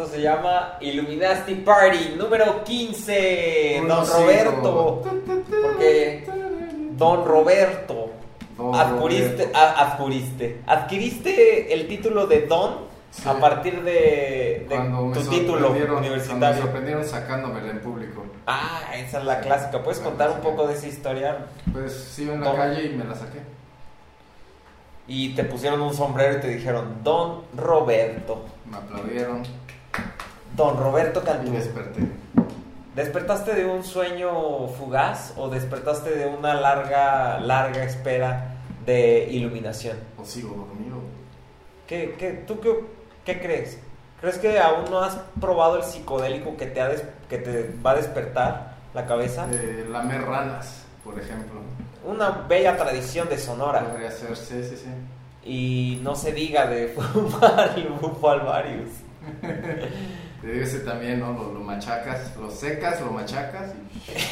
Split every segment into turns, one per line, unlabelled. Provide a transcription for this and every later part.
Esto se llama Illuminati Party número 15.
Uno
Don. Roberto. Porque Don Roberto.
Don
adquiriste,
Roberto.
a- adquiriste, adquiriste el título de Don
Sí.
a partir de, tu título
Cuando me
universitario.
sorprendieron sacándomela en público.
Ah, esa es la clásica. ¿Puedes contar un poco de esa historia?
Pues sí, en la
Don.
calle y me la saqué.
Y te pusieron un sombrero y te dijeron Don Roberto.
Me aplaudieron
Don Roberto Cantú.
desperté.
¿Despertaste de un sueño fugaz o despertaste de una larga, larga espera de iluminación?
O sigo dormido.
¿Qué, qué, ¿Tú qué, qué crees? ¿Crees que aún no has probado el psicodélico que te, ha des- que te va a despertar la cabeza?
De lamer ranas, por ejemplo.
Una bella tradición de Sonora.
Podría ser, sí, sí, sí.
Y no se diga de fumar el bufo alvarius.
Te digo ese también, ¿no? Lo, lo machacas, lo secas, lo machacas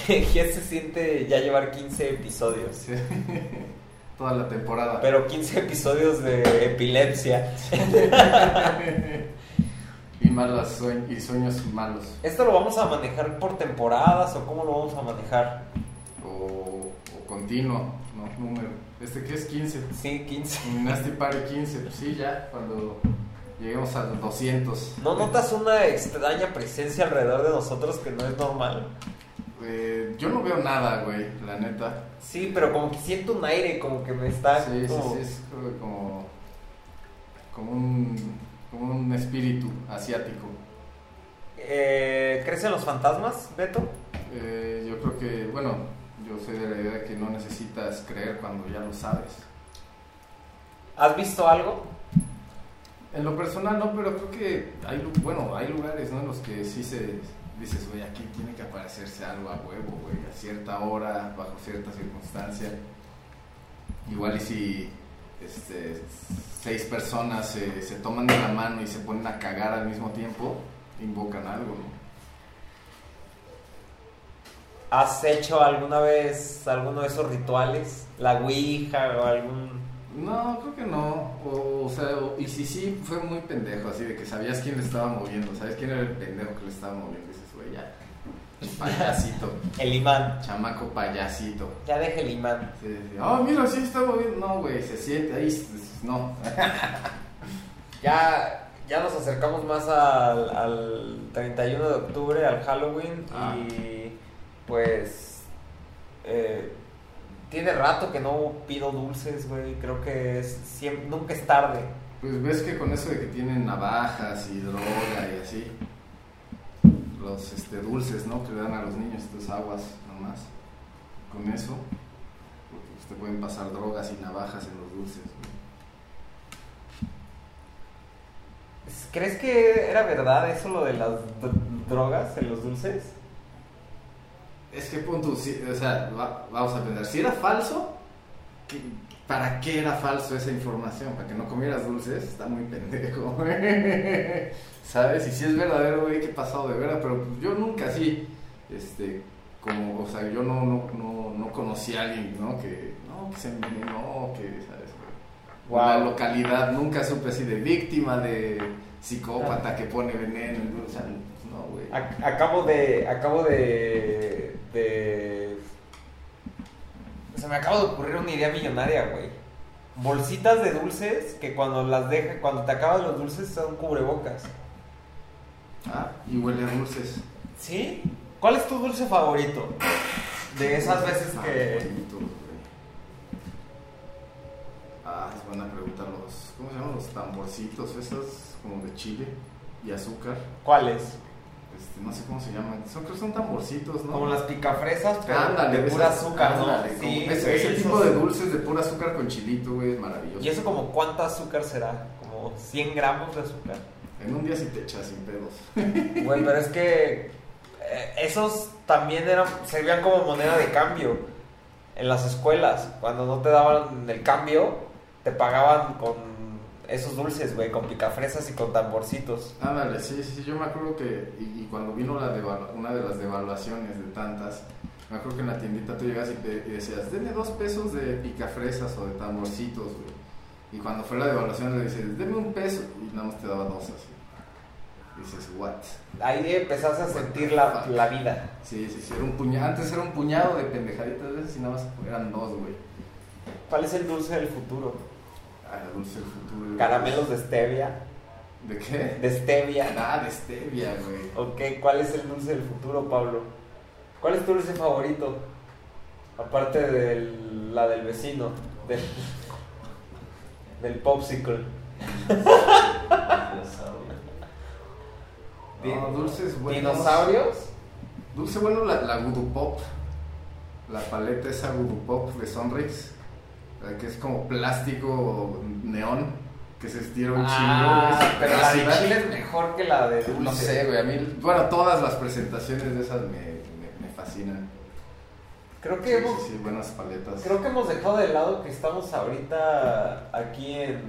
y
se siente ya llevar 15 episodios.
sí. toda la temporada.
Pero 15 episodios de epilepsia.
y malas sue- y sueños malos.
¿Esto lo vamos a manejar por temporadas o cómo lo vamos a manejar?
O, o continuo, ¿no? Número. ¿Este qué es? 15.
Sí, 15.
Nasty Party 15. Pues sí, ya, cuando lleguemos a los 200.
¿No notas una extraña presencia alrededor de nosotros que no es normal?
Eh, yo no veo nada, güey, la neta.
Sí, pero como que siento un aire, como que me está...
Sí, sí, sí, es como, como, un, como un espíritu asiático.
Eh, ¿Crecen los fantasmas, Beto?
Eh, yo creo que, bueno, yo soy de la idea de que no necesitas creer cuando ya lo sabes.
¿Has visto algo?
En lo personal no, pero creo que hay, bueno, hay lugares ¿no? en los que sí se dices, güey, aquí tiene que aparecerse algo a huevo, güey, a cierta hora, bajo cierta circunstancia. Igual y si este, seis personas se, se toman de la mano y se ponen a cagar al mismo tiempo, invocan algo.
¿Has hecho alguna vez alguno de esos rituales? ¿La Ouija o algún...?
No, creo que no. O, o sea, o- y si sí, fue muy pendejo, así de que sabías quién le estaba moviendo, sabes quién era el pendejo que le estaba moviendo. Dices, güey, ya. Payasito,
El imán.
chamaco payasito.
Ya deja el imán.
Sí, sí. Oh, mira, sí está moviendo. No, güey, se siente ahí. No.
Ya, ya nos acercamos más al, al 31 de octubre, al Halloween,
Ah.
y pues eh, tiene rato que no pido dulces, güey. Creo que es siempre, nunca es tarde.
Pues ves que con eso de que tienen navajas y droga y así. Los este, dulces, ¿no? Que le dan a los niños, estas aguas nomás. Con eso. Porque pues, te pueden pasar drogas y navajas en los dulces.
¿Crees que era verdad eso lo de las drogas en los dulces?
Es que punto, sí, o sea, va- vamos a pensar, si era falso, ¿qué- ¿para qué era falso esa información? ¿Para que no comieras dulces? Está muy pendejo, güey. ¿Sabes? Y si es verdadero, güey, qué pasado de vera, pero yo nunca así, este, como, o sea, yo no, no, no, no conocí a alguien, ¿no? Que, no, que se envenenó, que, ¿sabes?
Wow.
La localidad, nunca supe así de víctima, de psicópata que pone veneno, o sea, no, güey.
Ac- acabo de. Acabo de. Se me acaba de ocurrir una idea millonaria, güey. Bolsitas de dulces que cuando las deja, cuando te acabas los dulces son cubrebocas.
Ah, y huele a dulces.
¿Sí? ¿Cuál es tu dulce favorito? De esas veces que.
Favorito, güey. Ah, es buena pregunta. Los, ¿Cómo se llaman? Los tamborcitos, esos como de chile y azúcar.
¿Cuáles?
Este, no sé cómo se llaman. Son, creo que son tamborcitos, ¿no?
Como las picafresas, pero
Ándale,
de pura
esas-
azúcar, ¿no?
ándale,
Sí,
ese, tipo de dulces de pura azúcar con chilito, güey, es maravilloso.
¿Y eso como cuánto azúcar será? ¿Como 100 gramos de azúcar?
En un día sí te echas sin pedos.
Güey, pero es que eh, esos también eran, servían como moneda de cambio en las escuelas. Cuando no te daban el cambio, te pagaban con esos dulces, güey, con picafresas y con tamborcitos.
Ándale, sí, sí, yo me acuerdo que, y, y cuando vino la una de las devaluaciones de tantas, me acuerdo que en la tiendita tú llegas y, y decías, deme dos pesos de picafresas o de tamborcitos, güey. Y cuando fue la devaluación le dices, deme un peso, y nada más te daba dos así. Y dices, what?
Ahí empezaste a sentir la, la vida.
Sí, sí, sí, era un puñado. Antes era un puñado de pendejaditas de esas y nada más eran dos, güey.
¿Cuál es el dulce del futuro?
Dulce futuro.
Caramelos de stevia.
¿De qué?
De stevia.
Ah, de stevia, güey.
Ok, ¿cuál es el dulce del futuro, Pablo? ¿Cuál es tu dulce favorito? Aparte de la del vecino, del, del popsicle.
No, dulces buenos.
¿Dinosaurios?
Dulce bueno la, la Voodoo Pop. La paleta esa Voodoo Pop de Sonrix. La Que es como plástico neón. Que se estira un
Ah,
chingo.
pero la de chile es mejor que la de dulce.
No sé, güey. A mí, bueno, todas las presentaciones de esas me, me, me fascinan.
Creo
Sí,
que hemos,
sí, sí, buenas paletas.
creo que hemos dejado de lado que estamos ahorita aquí en,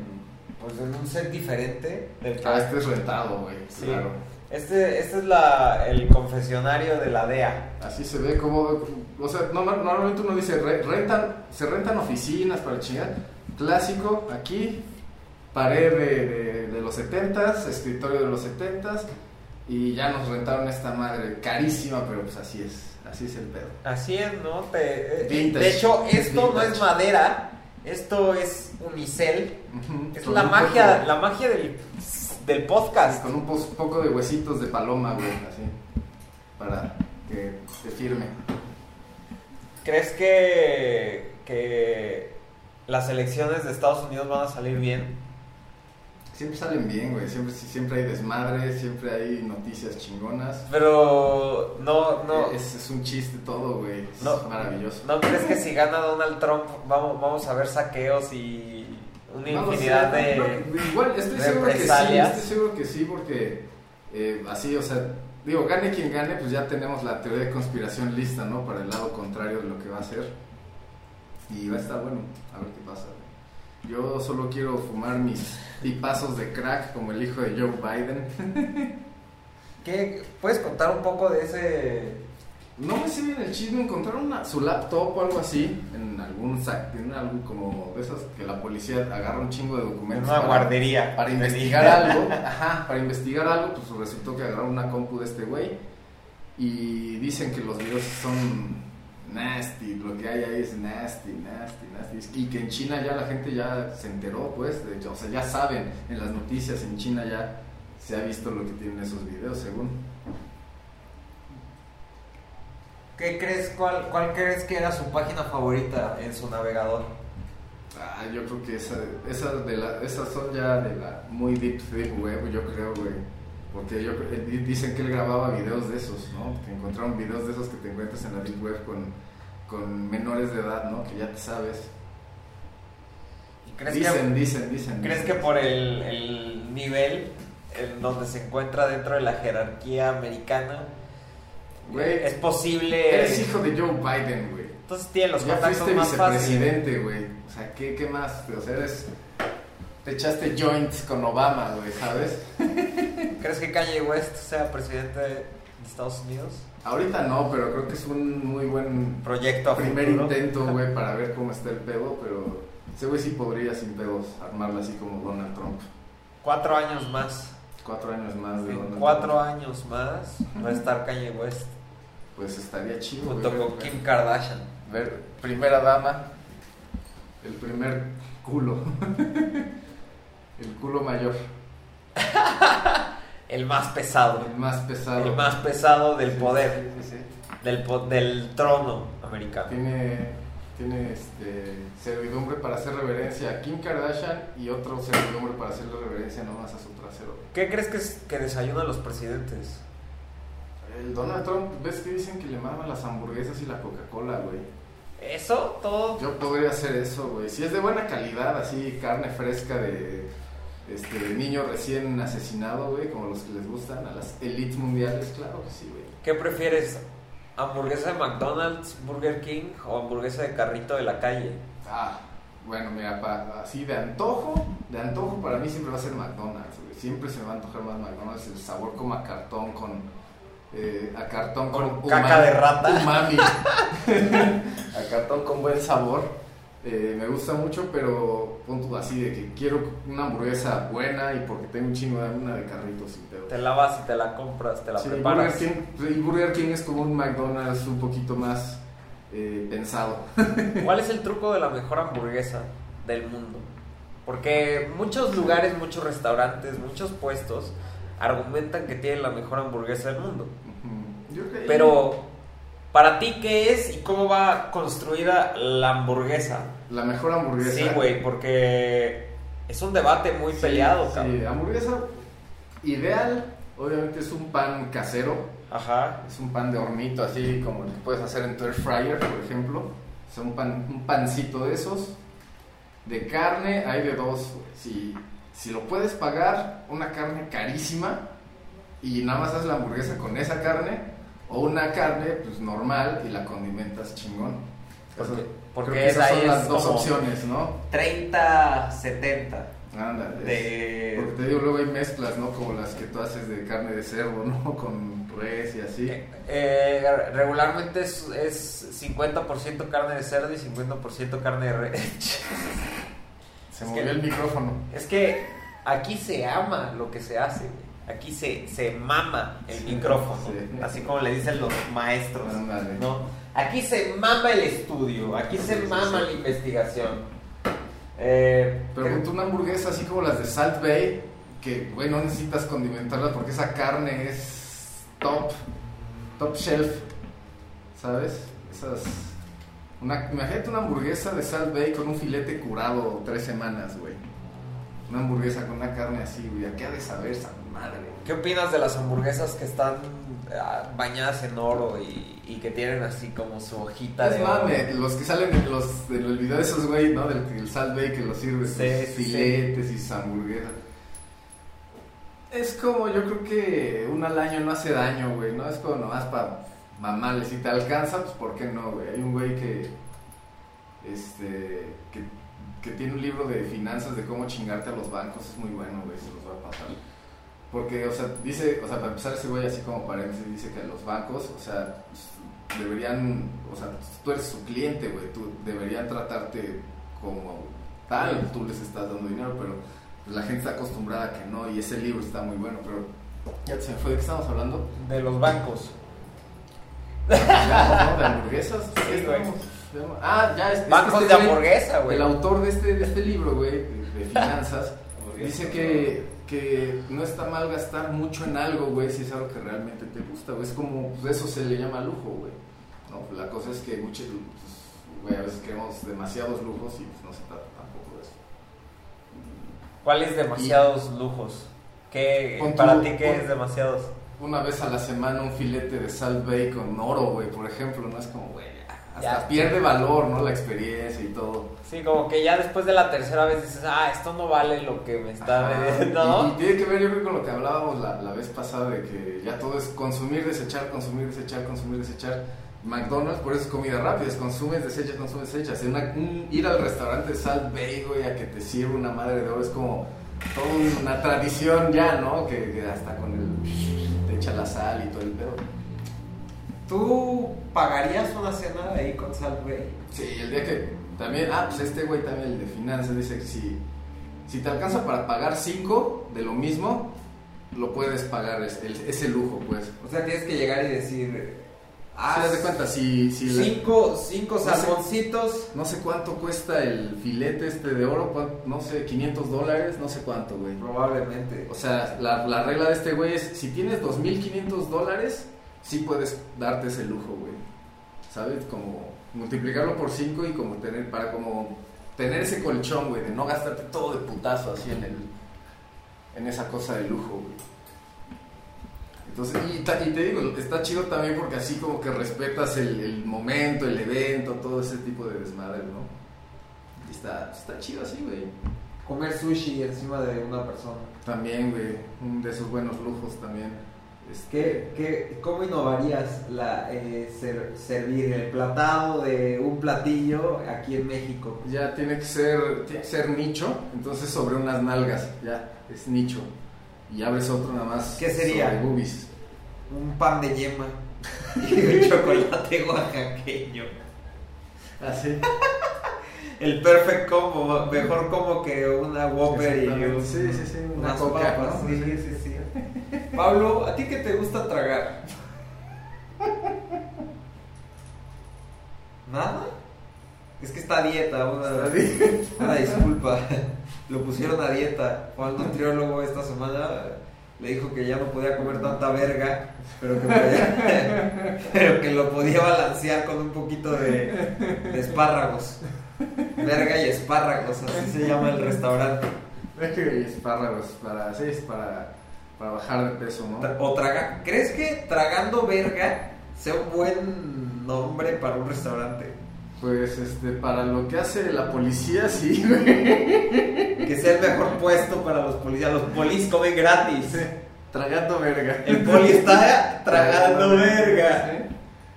pues en un set diferente del que-
Ah, este es rentado, güey.
Sí.
Claro.
Este, este es la, el confesionario de la DEA.
Así se ve como, o sea, no- no- normalmente uno dice, re- rentan, se rentan oficinas para chingar. Clásico, aquí, pared de, de- de los 70s, escritorio de los 70s, y ya nos rentaron esta madre carísima, pero pues así es, así es el pedo.
Así es, ¿no? Te- eh,
Vintage.
de hecho, esto no es madera, esto es unicel. Es la magia, la magia del, del podcast.
con un poco de huesitos de paloma, güey, así, para que te firme.
¿Crees que, que las elecciones de Estados Unidos van a salir bien?
Siempre salen bien, güey, siempre, siempre hay desmadre, siempre hay noticias chingonas.
Pero no, no,
Es, es un chiste todo, güey. Es
No.
maravilloso.
¿no crees que si gana Donald Trump vamos, vamos a ver saqueos y una
No
infinidad
sé,
de...
no, igual, estoy seguro que sí, estoy seguro que sí, porque eh, así, o sea, digo, gane quien gane, pues ya tenemos la teoría de conspiración lista, ¿no? Para el lado contrario de lo que va a ser. Y va a estar bueno, a ver qué pasa. güey. Yo solo quiero fumar mis tipazos de crack como el hijo de Joe Biden.
¿Qué? ¿Puedes contar un poco de ese...
No me sé bien el chisme, encontraron una- su laptop o algo así en algún sac, en algo como de esas que la policía agarra un chingo de
En
documentos
una
para-
guardería.
para investigar algo, ajá, para investigar algo, pues resultó que agarraron una compu de este güey y dicen que los videos son nasty, lo que hay ahí es nasty, nasty, nasty, y que en China ya la gente ya se enteró, pues, de hecho, o sea, ya saben en las noticias en China ya se ha visto lo que tienen esos videos, según.
¿Qué crees, cuál, cuál crees que era su página favorita en su navegador?
Ah, yo creo que esa, esa de la, esas son ya de la muy deep deep web, yo creo, güey. Porque yo, eh, dicen que él grababa videos de esos, ¿no? Que encontraron videos de esos que te encuentras en la deep web con, con menores de edad, ¿no? Que ya te sabes.
¿Y ¿Crees,
Dicen,
que,
dicen, dicen.
¿crees que por el, el nivel en donde se encuentra dentro de la jerarquía americana
Güey,
es posible...
eres hijo de Joe Biden, güey.
Entonces tiene los
ya
contactos
fuiste
más
vicepresidente, güey. O sea, ¿qué, ¿qué más? O sea, eres... Te echaste joints con Obama, güey, ¿sabes?
¿Crees que Kanye West sea presidente de Estados Unidos?
Ahorita no, pero creo que es un muy buen
Proyecto
primer
futuro.
intento, güey, para ver cómo está el pedo, pero ese güey sí podría sin pedos armarla así como Donald Trump.
Cuatro años más.
Cuatro años más de
En
Donald
cuatro
Trump.
años más va a estar Kanye West
Pues estaría chido.
junto
güey,
con
ver-
Kim Kardashian.
Ver, primera dama, el primer culo. el culo mayor,
El más pesado.
el más pesado.
El más pesado del
Sí,
poder.
sí, sí, sí.
Del, po- del trono americano.
Tiene, tiene este, servidumbre para hacer reverencia a Kim Kardashian y otro servidumbre para hacerle reverencia nomás a su trasero.
¿Qué crees que, es, que desayunan los presidentes?
El Donald Trump, ¿ves que dicen que le maman las hamburguesas y la Coca-Cola, güey?
Eso, todo.
Yo podría hacer eso, güey. Si es de buena calidad, así, carne fresca de este niño recién asesinado, güey, como los que les gustan a las elites mundiales, claro que sí, güey.
¿Qué prefieres? ¿Hamburguesa de McDonald's, Burger King o hamburguesa de carrito de la calle?
Ah, bueno, mira, pa- así de antojo, de antojo para mí siempre va a ser McDonald's, güey. Siempre se me va a antojar más McDonald's, el sabor como a cartón con... eh, a cartón con,
Con caca de rata.
Umami. a cartón con buen sabor. eh, me gusta mucho, pero punto así de que quiero una hamburguesa buena y porque tengo un chingo de una de carritos.
Te la vas y te la compras, te la
Sí,
preparas.
Burger King, y Burger King es como un McDonald's un poquito más eh, pensado.
¿Cuál es el truco de la mejor hamburguesa del mundo? Porque muchos lugares, muchos restaurantes, muchos puestos argumentan que tienen la mejor hamburguesa del mundo. Pero, ¿para ti qué es y cómo va construida la hamburguesa?
La mejor hamburguesa.
Sí, güey, porque es un debate muy
Sí,
peleado,
sí,
cabrón.
hamburguesa ideal, obviamente es un pan casero.
Ajá.
Es un pan de hornito, así como el que puedes hacer en tu air fryer, por ejemplo. Es un, pan, un pancito de esos. De carne hay de dos. Si, si lo puedes pagar, una carne carísima y nada más haces la hamburguesa con esa carne, o una carne pues normal y la condimentas chingón.
Porque-
Eso-
porque
creo que esas son
es
las dos opciones, ¿no?
30, 70.
Ándale.
De-
Porque te digo, luego hay mezclas, ¿no? Como las que tú haces de carne de cerdo, ¿no? Con res y así.
Eh, regularmente es, es 50% carne de cerdo y 50% carne de res.
Se
es
movió
que-
el micrófono.
es que aquí se ama lo que se hace. güey. Aquí se, se mama el
Sí,
micrófono.
sí.
Así como le dicen los maestros.
Ándale.
¿no? Aquí se mama el estudio. Aquí se
Sí,
mama la investigación. Eh,
ponte una hamburguesa así como las de Salt Bay, que, güey, no necesitas condimentarla porque esa carne es top, top shelf, ¿sabes? Esas... Una, imagínate una hamburguesa de Salt Bay con un filete curado tres semanas, güey. Una hamburguesa con una carne así, güey. ¿A qué ha de saber esa madre?
¿Qué opinas de las hamburguesas que están ah, bañadas en oro y, y que tienen así como su hojita
Es
de oro?
mame, los que salen en, los, en el video de esos güey, ¿no? Del, del Salt Bay que los sirve sus
Sí, sí,
filetes y sus hamburguesas. Es como, yo creo que un al año no hace daño, güey, ¿no? Es como nomás para mamales. Si te alcanza, pues ¿por qué no, güey? Hay un güey que, este, que, que tiene un libro de finanzas de cómo chingarte a los bancos. Es muy bueno, güey, se los voy a pasar. Porque, o sea, dice, o sea, para empezar ese güey así como paréntesis, dice que los bancos, o sea, deberían, o sea, tú eres su cliente, güey, tú deberían tratarte como tal, tú les estás dando dinero, pero pues, la gente está acostumbrada a que no, y ese libro está muy bueno, pero ya se fue, ¿de qué estamos hablando?
De los bancos.
¿De hamburguesas? Ah, ya, es,
Bancos
este
de hamburguesa, güey.
El autor de este, de este libro, güey, de, finanzas, dice que, que no está mal gastar mucho en algo, güey, si es algo que realmente te gusta, güey. Es como, pues eso se le llama lujo, güey. ¿no? La cosa es que muchos, pues, güey, a veces queremos demasiados lujos y pues no se trata tampoco de eso.
¿Cuáles demasiados lujos? ¿Qué, para ti qué es demasiados?
Una vez a la semana un filete de Salt Bay con oro, güey, por ejemplo, no es como, güey, hasta
Ya.
pierde valor, ¿no? La experiencia y todo.
Sí, como que ya después de la tercera vez dices, ah, esto no vale lo que me está vendiendo,
Y, y
¿no?
tiene que ver, yo creo, con lo que hablábamos la, la vez pasada de que ya todo es consumir, desechar, consumir, desechar, consumir, desechar. McDonald's, por eso es comida rápida, es consumes, desechas, consumes, desechas. En una- un- ir al restaurante Salt Bay, güey, a que te sirva una madre de oro es como toda una tradición ya, ¿no? Que, que hasta con el. Echa la sal y todo el pedo.
¿Tú pagarías una cena ahí con Salt Bay?
Sí, el día que también, ah, pues este güey también, el de finanzas, dice que si, si te alcanza para pagar cinco de lo mismo, lo puedes pagar, es, el- ese lujo, pues.
O sea, tienes que llegar y decir,
Ah, de cuenta, si, si
cinco, cinco
No sé.
salmoncitos.
no sé cuánto cuesta el filete este de oro, no sé, 500 dólares, no sé cuánto, güey.
Probablemente.
O sea, la, la regla de este güey es, si tienes 2.500 dólares, sí puedes darte ese lujo, güey. ¿Sabes? Como multiplicarlo por 5 y como tener, para como tener ese colchón, güey, de no gastarte todo de putazo así en el, en esa cosa de lujo, güey. Entonces, y, y te digo, está chido también porque así como que respetas el, el momento, el evento, todo ese tipo de desmadre, ¿no? Y está, está chido así, güey.
Comer sushi encima de una persona.
También, güey, un de esos buenos lujos también. Este,
¿Qué, qué, ¿Cómo innovarías la, eh, ser- servir el platado de un platillo aquí en México?
Ya tiene que ser, tiene que ser nicho, entonces sobre unas nalgas, ya, es nicho. Y abres otro nada más.
¿Qué sería?
Boobies.
Un pan de yema y un chocolate oaxaqueño.
Así.
el perfect combo, mejor como que una Whopper y
Exactamente.
un-
Sí, sí, sí, una
unas
coca,
papas.
¿no?
Sí, sí, sí. Pablo, ¿a ti qué te gusta tragar? ¿Nada? Es que está a dieta, una,
Está
una disculpa. Lo pusieron a dieta. Fue al nutriólogo esta semana. Le dijo que ya no podía comer tanta verga, pero que, podía- pero que lo podía balancear con un poquito de, de espárragos. Verga y espárragos, así se llama el restaurante.
Es que espárragos para, sí, es para, para bajar de peso, ¿no?
O traga, ¿Crees que tragando verga sea un buen nombre para un restaurante?
Pues este, para lo que hace la policía, sí, güey.
Que sea el mejor puesto para los policías. Los polis comen gratis.
Sí, Tragando verga.
El poli está tragando verga.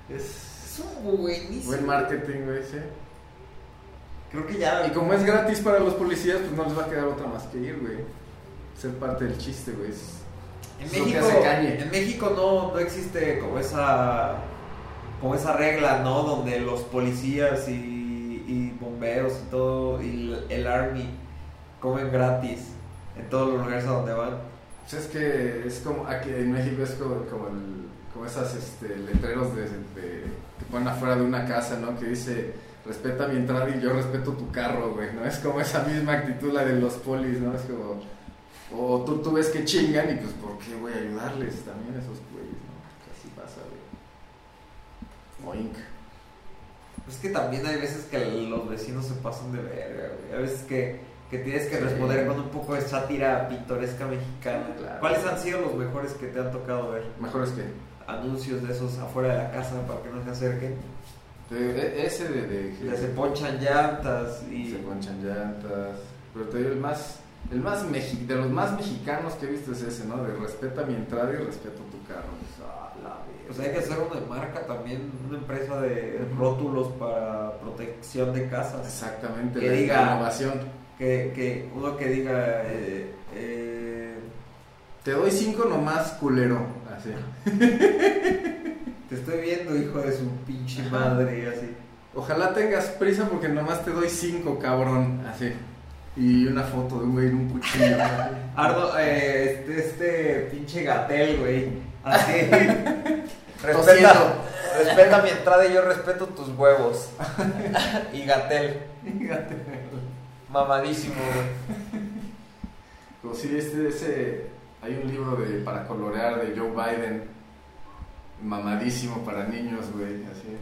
Sí. Es
Es un buenísimo.
buen marketing, güey, sí.
Creo que ya.
Y como es gratis para los policías, pues no les va a quedar otra más que ir, güey. Ser parte del chiste, güey.
En México, en México no, no existe como esa como esa regla, ¿no? Donde los policías y, bomberos y todo, y el, army comen gratis en todos los lugares a donde van.
Pues es que es como, aquí en México es como, como, esas este, letreros de, que ponen afuera de una casa, ¿no? Que dice, respeta mi entrada y yo respeto tu carro, güey, ¿no? Es como esa misma actitud la de los polis, ¿no? Es como, o tú, tú ves que chingan y pues, ¿por qué voy a ayudarles también a esos güeyes, güey. Oink.
Es que también hay veces que los vecinos se pasan de verga, güey. A veces que, que tienes que
Sí.
responder con un poco de sátira pintoresca mexicana.
Claro.
¿Cuáles han sido los mejores que te han tocado ver?
Mejor es que...
Anuncios de esos afuera de la casa para que no se acerquen.
de- ese de... de
Ya se ponchan llantas y...
se ponchan llantas. Pero te digo, el más, el más mexi- de los más mexicanos que he visto es ese, ¿no? De respeta mi entrada y respeto tu carro. Pues,
hay que hacer una marca también, una empresa de rótulos para protección de casas.
Exactamente,
Que
la
diga-
innovación.
Que, que uno que diga... eh, eh,
Te doy cinco nomás, culero. Así.
te estoy viendo, hijo de su pinche madre, así.
Ojalá tengas prisa porque nomás te doy cinco, cabrón. Así. Y una foto de un güey en un cuchillo.
Ardo, eh, este, este pinche gatel, güey. Así. respeta, respeta mi entrada y yo respeto tus huevos. y gatel. Mamadísimo, güey.
Como si este, ese, hay un libro de, para colorear de Joe Biden, mamadísimo para niños, güey, así.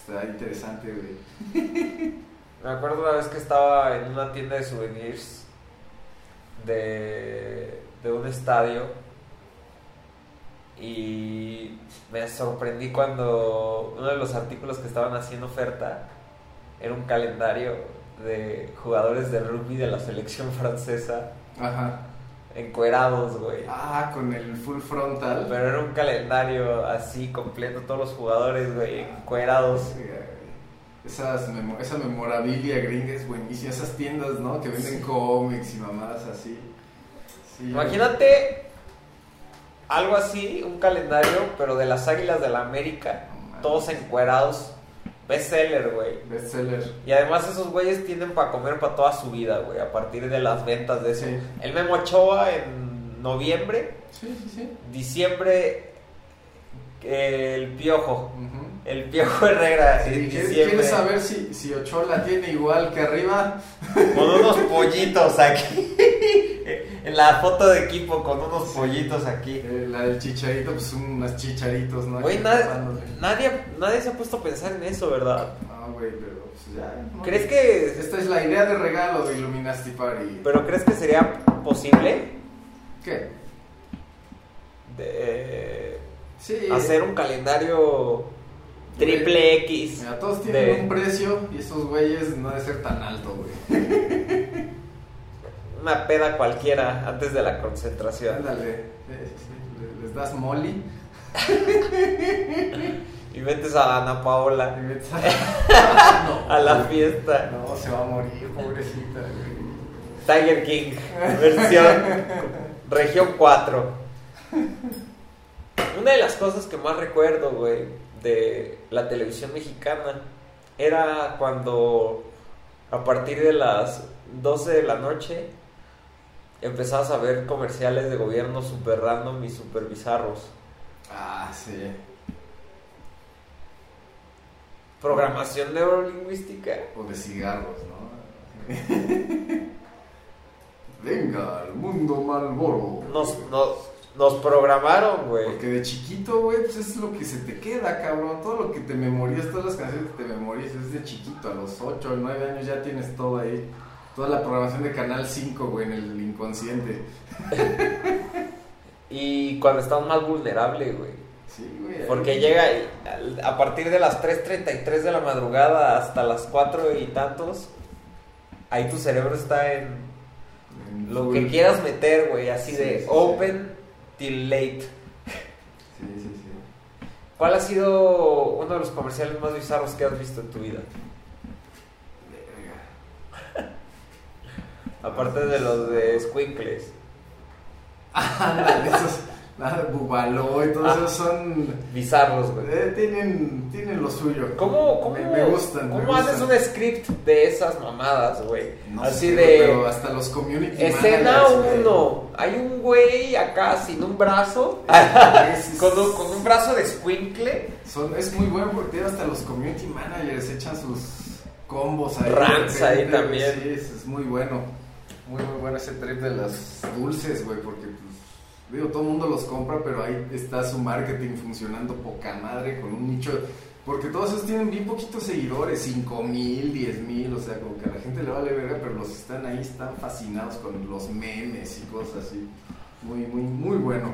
Está interesante, güey.
Me acuerdo una vez que estaba en una tienda de souvenirs de, de un estadio y me sorprendí cuando uno de los artículos que estaban haciendo oferta era un calendario de jugadores de rugby de la selección francesa
Ajá.
encuerados, güey.
Ah, con el full frontal.
Pero era un calendario así completo, todos los jugadores, güey, encuerados.
Esas esa memorabilia gringa es buenísima. Esas tiendas, ¿no? Que venden cómics y mamadas así. Sí.
Imagínate algo así, un calendario, pero de las Águilas de la América, todos encuerados, bestseller, güey.
Bestseller.
Y además esos güeyes tienen para comer para toda su vida, güey, a partir de las ventas de eso.
Sí.
El Memo Ochoa en noviembre,
Sí, sí, sí.
diciembre el Piojo,
Ujú.
El Piojo Herrera
Sí,
en
¿quieres,
diciembre.
quieres saber si, si Ochoa tiene igual que arriba?
Con unos pollitos aquí. en la foto de equipo con unos pollitos aquí.
Eh, la del chicharito, pues unos chicharitos, ¿no?
Güey, nadie, nadie, nadie se ha puesto a pensar en eso, ¿verdad?
No, güey, pero pues ya. ¿no?
¿Crees que,
Esta es la idea de regalo de Illuminati Party.
pero crees que sería posible
¿Qué?
de
Sí.
hacer un calendario triple X?
Mira, todos tienen
de-
un precio y esos güeyes no debe ser tan alto, güey.
Una peda cualquiera antes de la concentración.
Ándale. Les das molly
Y metes a Ana Paola
y metes a... No,
a la fiesta.
No, se va a morir, pobrecita, güey.
Tiger King, versión región 4. Una de las cosas que más recuerdo, güey, de la televisión mexicana era cuando a partir de las 12 de la noche empezabas a ver comerciales de gobierno super random y super bizarros.
Ah, sí.
Programación neurolingüística.
O de cigarros, ¿no? Venga, al mundo Malboro.
Nos, nos, nos programaron, güey.
Porque de chiquito, güey, pues es lo que se te queda, cabrón. Todo lo que te memorías, todas las canciones que te memorías, es de chiquito. A los 8 o 9 años ya tienes todo ahí. Toda la programación de Canal 5, güey, en el inconsciente.
y cuando estás más vulnerable, güey.
Sí, güey.
Porque llega y a partir de las 3.33 de la madrugada hasta las 4 y tantos, ahí tu cerebro está en
En
lo
full.
que quieras meter, güey, así
Sí,
de
sí.
open till late.
Sí, sí, sí.
¿Cuál ha sido uno de los comerciales más bizarros que has visto en tu vida? Aparte de los de Squinkles.
Ándale, esos. Nada, Bubaló y todos
Ah.
esos son.
Bizarros, güey.
eh, tienen, tienen lo suyo.
¿Cómo, cómo,
Me, me gustan.
¿cómo
me
haces un script de esas mamadas, güey?
No
Así
sé,
de...
Pero hasta los community
Escena
managers, güey.
1. Hay un güey acá sin un brazo.
Es- es-
con, un, con un brazo de squinkle.
Son, es muy bueno porque hasta los community managers echan sus combos ahí.
Rants ahí también.
Sí, es, es muy bueno. Muy, muy bueno ese trip de las dulces, güey, porque digo, todo el mundo los compra, pero ahí está su marketing funcionando poca madre con un nicho. Porque todos esos tienen bien poquitos seguidores, 5 mil, 10 mil, o sea, como que a la gente le vale verga, pero los que están ahí están fascinados con los memes y cosas así. Muy, muy, muy bueno.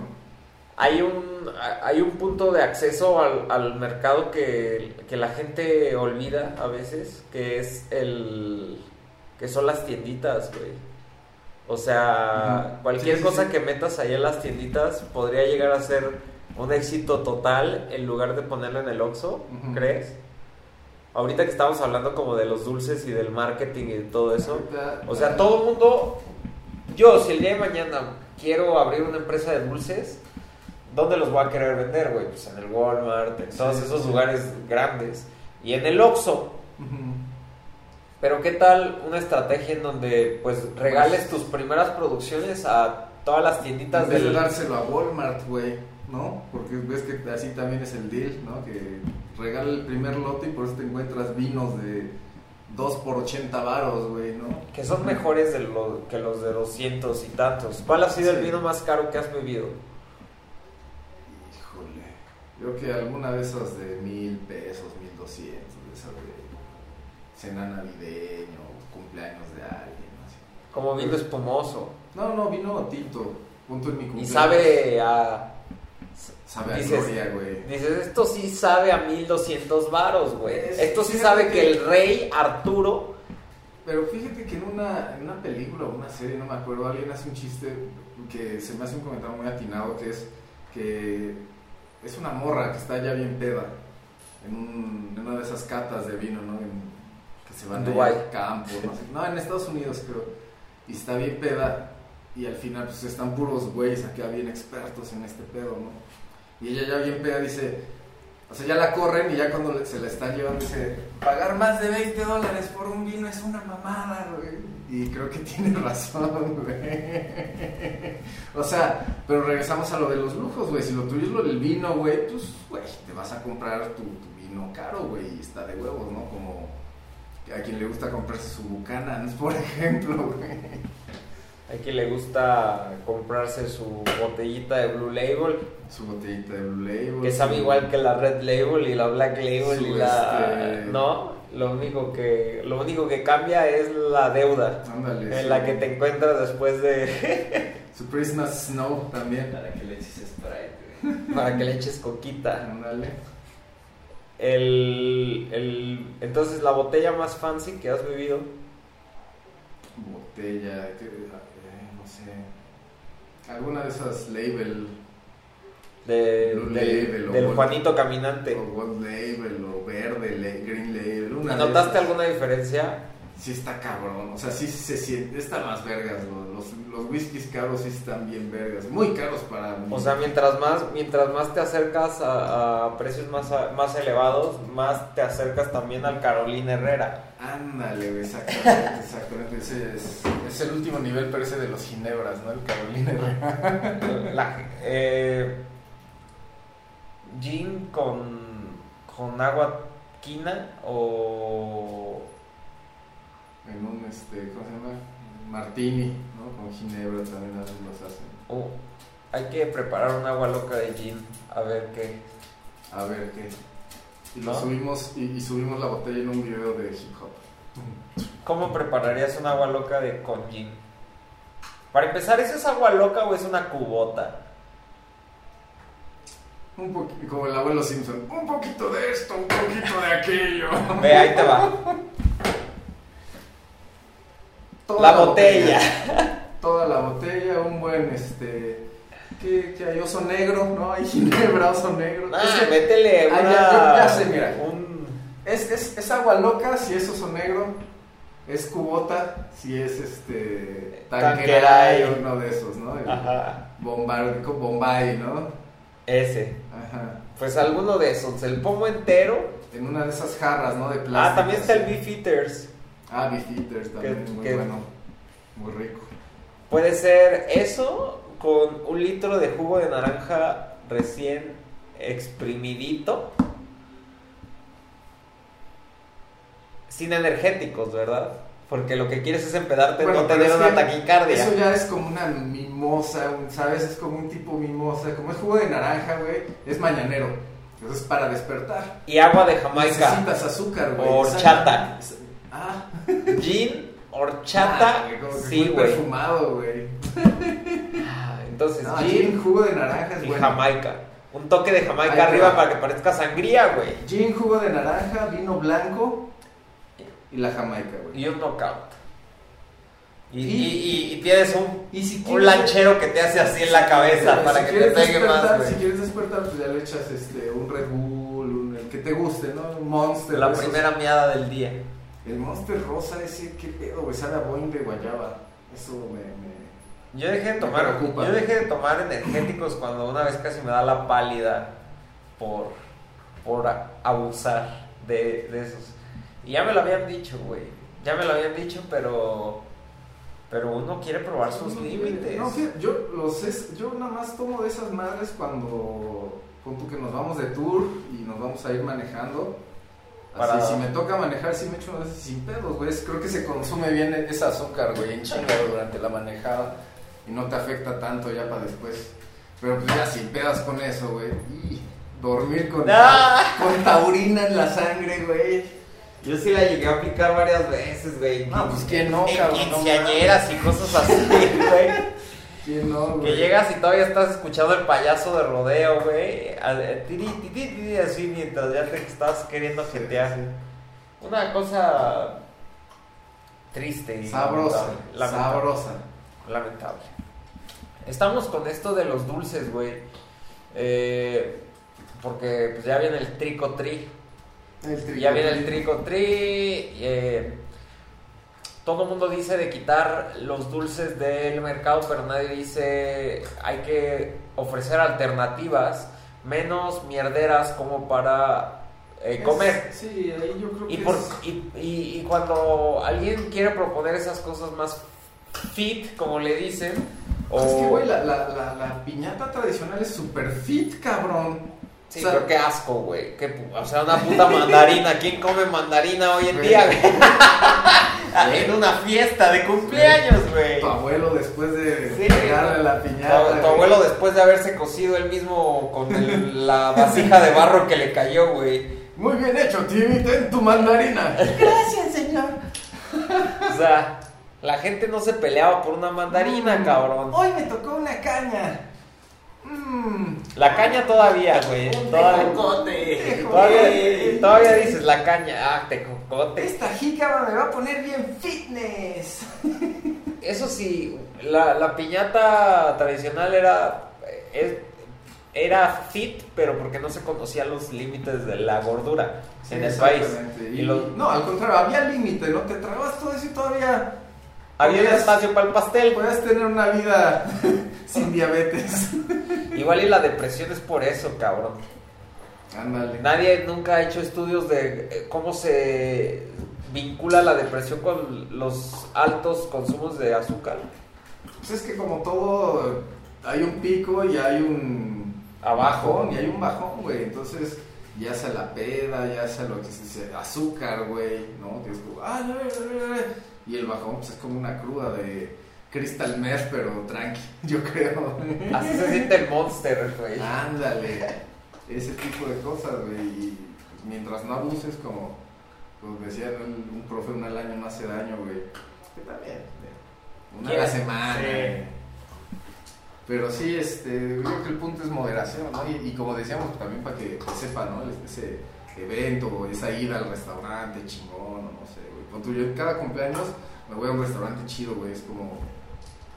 Hay un, hay un punto de acceso al, al mercado que, que la gente olvida a veces, que es el... que son las tienditas, güey. O sea, cualquier
Sí, sí,
cosa
sí.
que metas ahí en las tienditas podría llegar a ser un éxito total en lugar de ponerlo en el Oxxo. ¿crees? Ahorita que estamos hablando como de los dulces y del marketing y todo eso. O sea, todo el mundo. Yo, si el día de mañana quiero abrir una empresa de dulces, ¿dónde los voy a querer vender, güey? Pues en el Walmart, en todos esos lugares grandes. Y en el Oxxo. Pero ¿qué tal una estrategia en donde pues regales tus primeras producciones a todas las tienditas
de
del...
dárselo a Walmart, güey, ¿no? Porque ves que así también es el deal, ¿no? Que regala el primer lote y por eso te encuentras vinos de 2 por 80 varos, güey, ¿no?
Que son mejores de lo- que los de 200 y tantos. ¿Cuál ha sido el vino más caro que has bebido?
Híjole. Creo que alguna de esas de mil pesos, mil doscientos, cena navideña o cumpleaños de alguien, así.
Como vino espumoso.
No, no, vino Tito, punto en mi
Y
cumpleaños.
sabe a...
Sabe a
dices-
gloria, güey.
Dices, esto sí sabe a 1200 varos, güey.
Es-
Esto sí sabe que
que-
el rey Arturo...
Pero fíjate que en una, en una película o una serie, no me acuerdo, alguien hace un chiste que se me hace un comentario muy atinado, que es que es una morra que está ya bien peda en, un- en una de esas catas de vino, ¿no? En- se van
Dubái.
al campo, no sé. No, en Estados Unidos creo. Y está bien peda y al final pues están puros güeyes acá bien expertos en este pedo, ¿no? Y ella ya bien peda dice, o sea, ya la corren y ya cuando se la están llevando dice, pagar más de 20 dólares por un vino es una mamada, güey. Y creo que tiene razón, güey. O sea, pero regresamos a lo de los lujos, güey. Si lo tuyo es lo del vino, güey, pues, güey, te vas a comprar tu, tu vino caro, güey, y está de huevos, ¿no? Como a quien le gusta comprarse su Buchanan, por ejemplo, güey.
A quien le gusta comprarse su botellita de Blue Label,
Su botellita de Blue Label.
que sabe
su-
igual que la Red Label y la Black Label
Su,
y la...
este-
No, lo único que lo único que cambia es la deuda
Ándale.
en la que te encuentras después de...
Su Christmas Snow también.
Para que le eches Sprite, güey.
para que le eches coquita.
Ándale.
El, el, entonces, la botella más fancy que has bebido.
Botella, que, eh, no sé. Alguna de esas label,
De, del,
Label o
del
Gold-
Juanito Caminante.
o Gold Label, o verde, la- green label. Una
¿Notaste alguna diferencia
sí está cabrón. O sea, sí se siente, está más vergas. Los, los, los whiskies caros sí están bien vergas. Muy caros para mí.
O sea, mientras más, mientras más te acercas a, a precios más, a- más elevados, más te acercas también al Carolina Herrera.
Ándale, exactamente, exactamente. Ese es, es el último nivel, pero ese de los ginebras, ¿no? El Carolina Herrera.
La, eh, gin con, con agua quina o...
En un, este, ¿cómo se llama? Martini, ¿no? Con ginebra también a veces los hacen.
o- hay que preparar un agua loca de gin. A ver qué.
A ver qué. Y lo subimos, y, y subimos la botella en un video de hip hop.
¿Cómo prepararías un agua loca de con gin? Para empezar, ¿eso es agua loca o es una cubota?
Un poquito, como el abuelo Simpson. Un poquito de esto, un poquito de aquello.
Ve, ahí te va.
Toda
La botella.
Toda la botella, un buen, este... ¿Qué, qué hay? Oso negro, ¿no? Hay ginebra, oso negro.
Ah,
Es que
métele una...
ya- sé, mira.
Un...
es, es, es agua loca si es oso negro. Es cubota si es este...
Tanqueray.
Tanqueray, uno de esos, ¿no? El
Ajá.
Bombay, Bombay, ¿no?
Ese.
Ajá.
Pues alguno de esos. El pomo entero.
En una de esas jarras, ¿no? De plástico.
Ah, también está el Beef Eaters.
Ah, Beefeaters también,
Que-
muy
que-
bueno. Muy rico.
Puede ser eso con un litro de jugo de naranja recién exprimidito. Sin energéticos, ¿verdad? Porque lo que quieres es empedarte,
Bueno,
no tener una taquicardia.
Eso ya es como una mimosa, ¿sabes? Es como un tipo mimosa. Como es jugo de naranja, güey, es mañanero. Eso es para despertar.
Y agua de Jamaica.
Necesitas azúcar, güey.
Horchata.
Esa- Ah,
Gin, horchata.
Ah, güey, como que
sí, güey.
perfumado, güey.
Ah, Entonces,
No,
gin
gin, jugo de naranja es
y
bueno.
Jamaica. Un toque de Jamaica arriba para que parezca sangría, güey.
Gin, jugo de naranja, vino blanco y la jamaica, güey.
Y un knockout. Y,
Y-
y- y- y tienes un,
Y si
un lanchero que te hace así en la cabeza
Si
para que te pegue más, güey.
Si quieres despertar, pues ya le echas este, un Red Bull, un, el que te guste, ¿no? Un Monster.
La
esos.
primera miada del día.
El Monster rosa ese, qué pedo, güey, sabe a boing de guayaba. Eso me... me...
Yo dejé de tomar,
preocupa.
yo dejé de tomar energéticos cuando una vez casi me da la pálida por, por a- abusar de, de esos. Y ya me lo habían dicho, güey. Ya me lo habían dicho, pero pero uno quiere probar sus
No,
límites.
No, fíjate, yo, los es, yo nada más tomo de esas madres cuando, tú que nos vamos de tour y nos vamos a ir manejando. Así, si me toca manejar, sí me echo uno de esos sin pedos, güey. Creo que se consume bien ese azúcar, güey, en chinga durante la manejada. Y no te afecta tanto ya para después. Pero pues ya sin pedas con eso, güey. Y dormir con,
¡Ah!
con taurina en la sangre, güey.
Yo sí la llegué a aplicar varias veces, güey.
No, pues, ¿quién no,
En
cabrón? No
quinceañeras y cosas así, güey.
¿Quién no,
Que llegas y todavía estás escuchando el payaso de rodeo, güey. tiri, Así mientras ya te estás queriendo jetear. Una cosa triste y
Sabrosa,
lamentable. Lamentable.
sabrosa.
Lamentable. Estamos con esto de los dulces, güey. Eh, porque pues ya viene el trico tri.
El
Ya viene el trico tri. eh, todo el mundo dice de quitar los dulces del mercado, pero nadie dice hay que ofrecer alternativas menos mierderas como para eh,
Es-
comer.
Sí, ahí yo creo que
Y, por,
es-
y, y- y cuando alguien quiere proponer esas cosas más fit, como le dicen, o...
Es que, güey, la, la, la, la piñata tradicional es super fit, cabrón.
Sí,
o sea,
pero qué asco, güey. O sea, una puta mandarina. ¿Quién come mandarina hoy en día, güey? en una fiesta de cumpleaños, güey.
Tu abuelo después de
Sí.
pegarle la piñata.
tu abuelo después de haberse cocido él mismo con el- la vasija de barro que le cayó, güey.
Muy bien hecho, Timmy, ten tu mandarina. Gracias, señor.
O sea, la gente no se peleaba por una mandarina,
Mm,
cabrón.
Hoy me tocó una caña.
La caña todavía, güey. Todavía, todavía, todavía dices la caña. Ah, tejocote.
Esta jícama me va a poner bien fitness.
Eso sí, la, la piñata tradicional era. Era fit, pero porque no se conocían los límites de la gordura
Sí,
en el país.
exactamente.
Y
Y
los-
No, al contrario, había límite, ¿no? Te tragabas todo eso y todavía
había un
podías-
espacio para el pastel.
Puedes tener una vida sin diabetes.
Igual y la depresión es por eso, cabrón.
Ándale.
Nadie nunca ha hecho estudios de eh, cómo se vincula la depresión con los altos consumos de azúcar.
Pues es que como todo, hay un pico y hay un
Abajo.
bajón, y hay un bajón, güey. Entonces, ya sea la peda, ya sea lo que se dice, azúcar, güey, ¿no? Que es como, ah. Y el bajón, pues es como una cruda de Crystal Meth, pero tranqui, yo creo.
Así se siente el monster, güey.
Ándale, ese tipo de cosas, güey. Y pues, mientras no abuses, como, como decía un, un profe, un al año no hace daño, güey. Que también, una a la semana.
Sí.
eh. Pero sí, este, creo que el punto es moderación, ¿no? Y, y como decíamos, pues, también para que, que sepa, ¿no? Ese evento, esa ida al restaurante chingón, o no sé, güey. Tú, yo cada cumpleaños me voy a un restaurante chido, güey. Es como,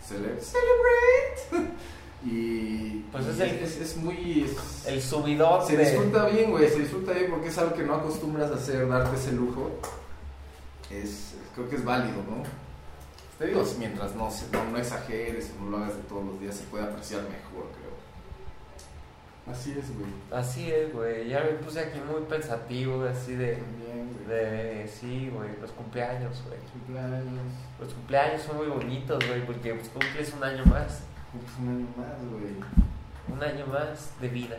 cele- celebrate. y
Pues
y
es el-
es, es muy... es-
El subidón
se
de...
disfruta bien, güey, se disfruta bien porque es algo que no acostumbras a hacer, darte ese lujo. Es, creo que es válido, ¿no? Te digo, mientras no, se- no, no exageres o no lo hagas de todos los días, se puede apreciar mejor, creo. Así es, güey.
Así es, güey. Ya me puse aquí muy pensativo, así de...
También, güey.
de sí, güey, los cumpleaños, güey.
Cumpleaños,
Los cumpleaños son muy bonitos, güey, porque pues, cumples un año más.
cumples un año más, güey.
Un año más de vida.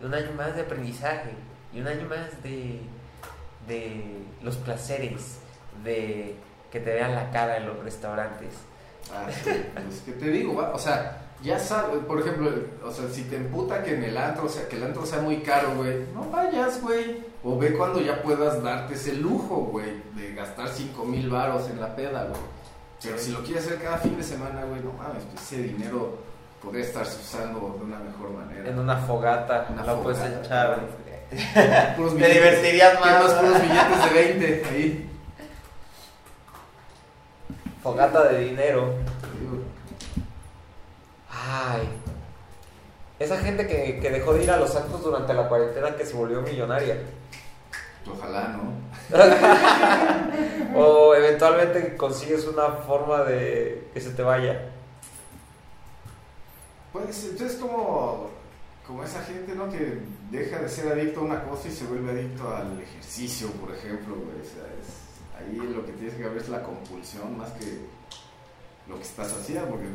Un año más de aprendizaje. Y un año más de... de los placeres. De que te vean la cara en los restaurantes.
Ah, sí, pues que te digo, va, o sea, ya sabes, por ejemplo, o sea, si te emputa que en el antro, o sea, que el antro sea muy caro, güey, no vayas, güey. O ve cuando ya puedas darte ese lujo, güey, de gastar 5 mil varos en la peda, güey. Pero si lo quieres hacer cada fin de semana, güey, no mames, pues ese dinero podría estarse usando de una mejor manera.
En una fogata.
Una
lo puedes echar. Te divertirías más.
puros billetes de 20 ahí.
Fogata de dinero. Ay. Esa gente que, que dejó de ir a los actos durante la cuarentena que se volvió millonaria.
Ojalá, ¿no?
O eventualmente consigues una forma de que se te vaya.
Pues entonces como, como esa gente, ¿no? Que deja de ser adicto a una cosa y se vuelve adicto al ejercicio, por ejemplo, güey. O sea, es- ahí lo que tienes que ver es la compulsión más que lo que estás haciendo, porque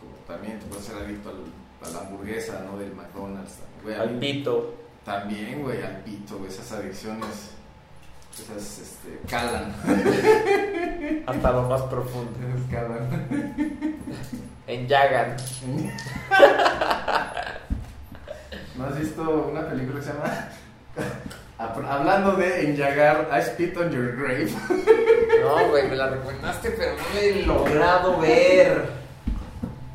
como también te puedes ser adicto al- a la hamburguesa, ¿no? Del McDonald's. Güey,
Al pito.
También, güey, al pito, güey, esas adicciones, esas, este, calan.
Hasta lo más profundo.
Esas calan.
En Yagan.
¿No has visto una película que se llama Hab- Hablando de enllagar I Spit on Your Grave?
No, güey, me la recomendaste, pero no me he logrado ver.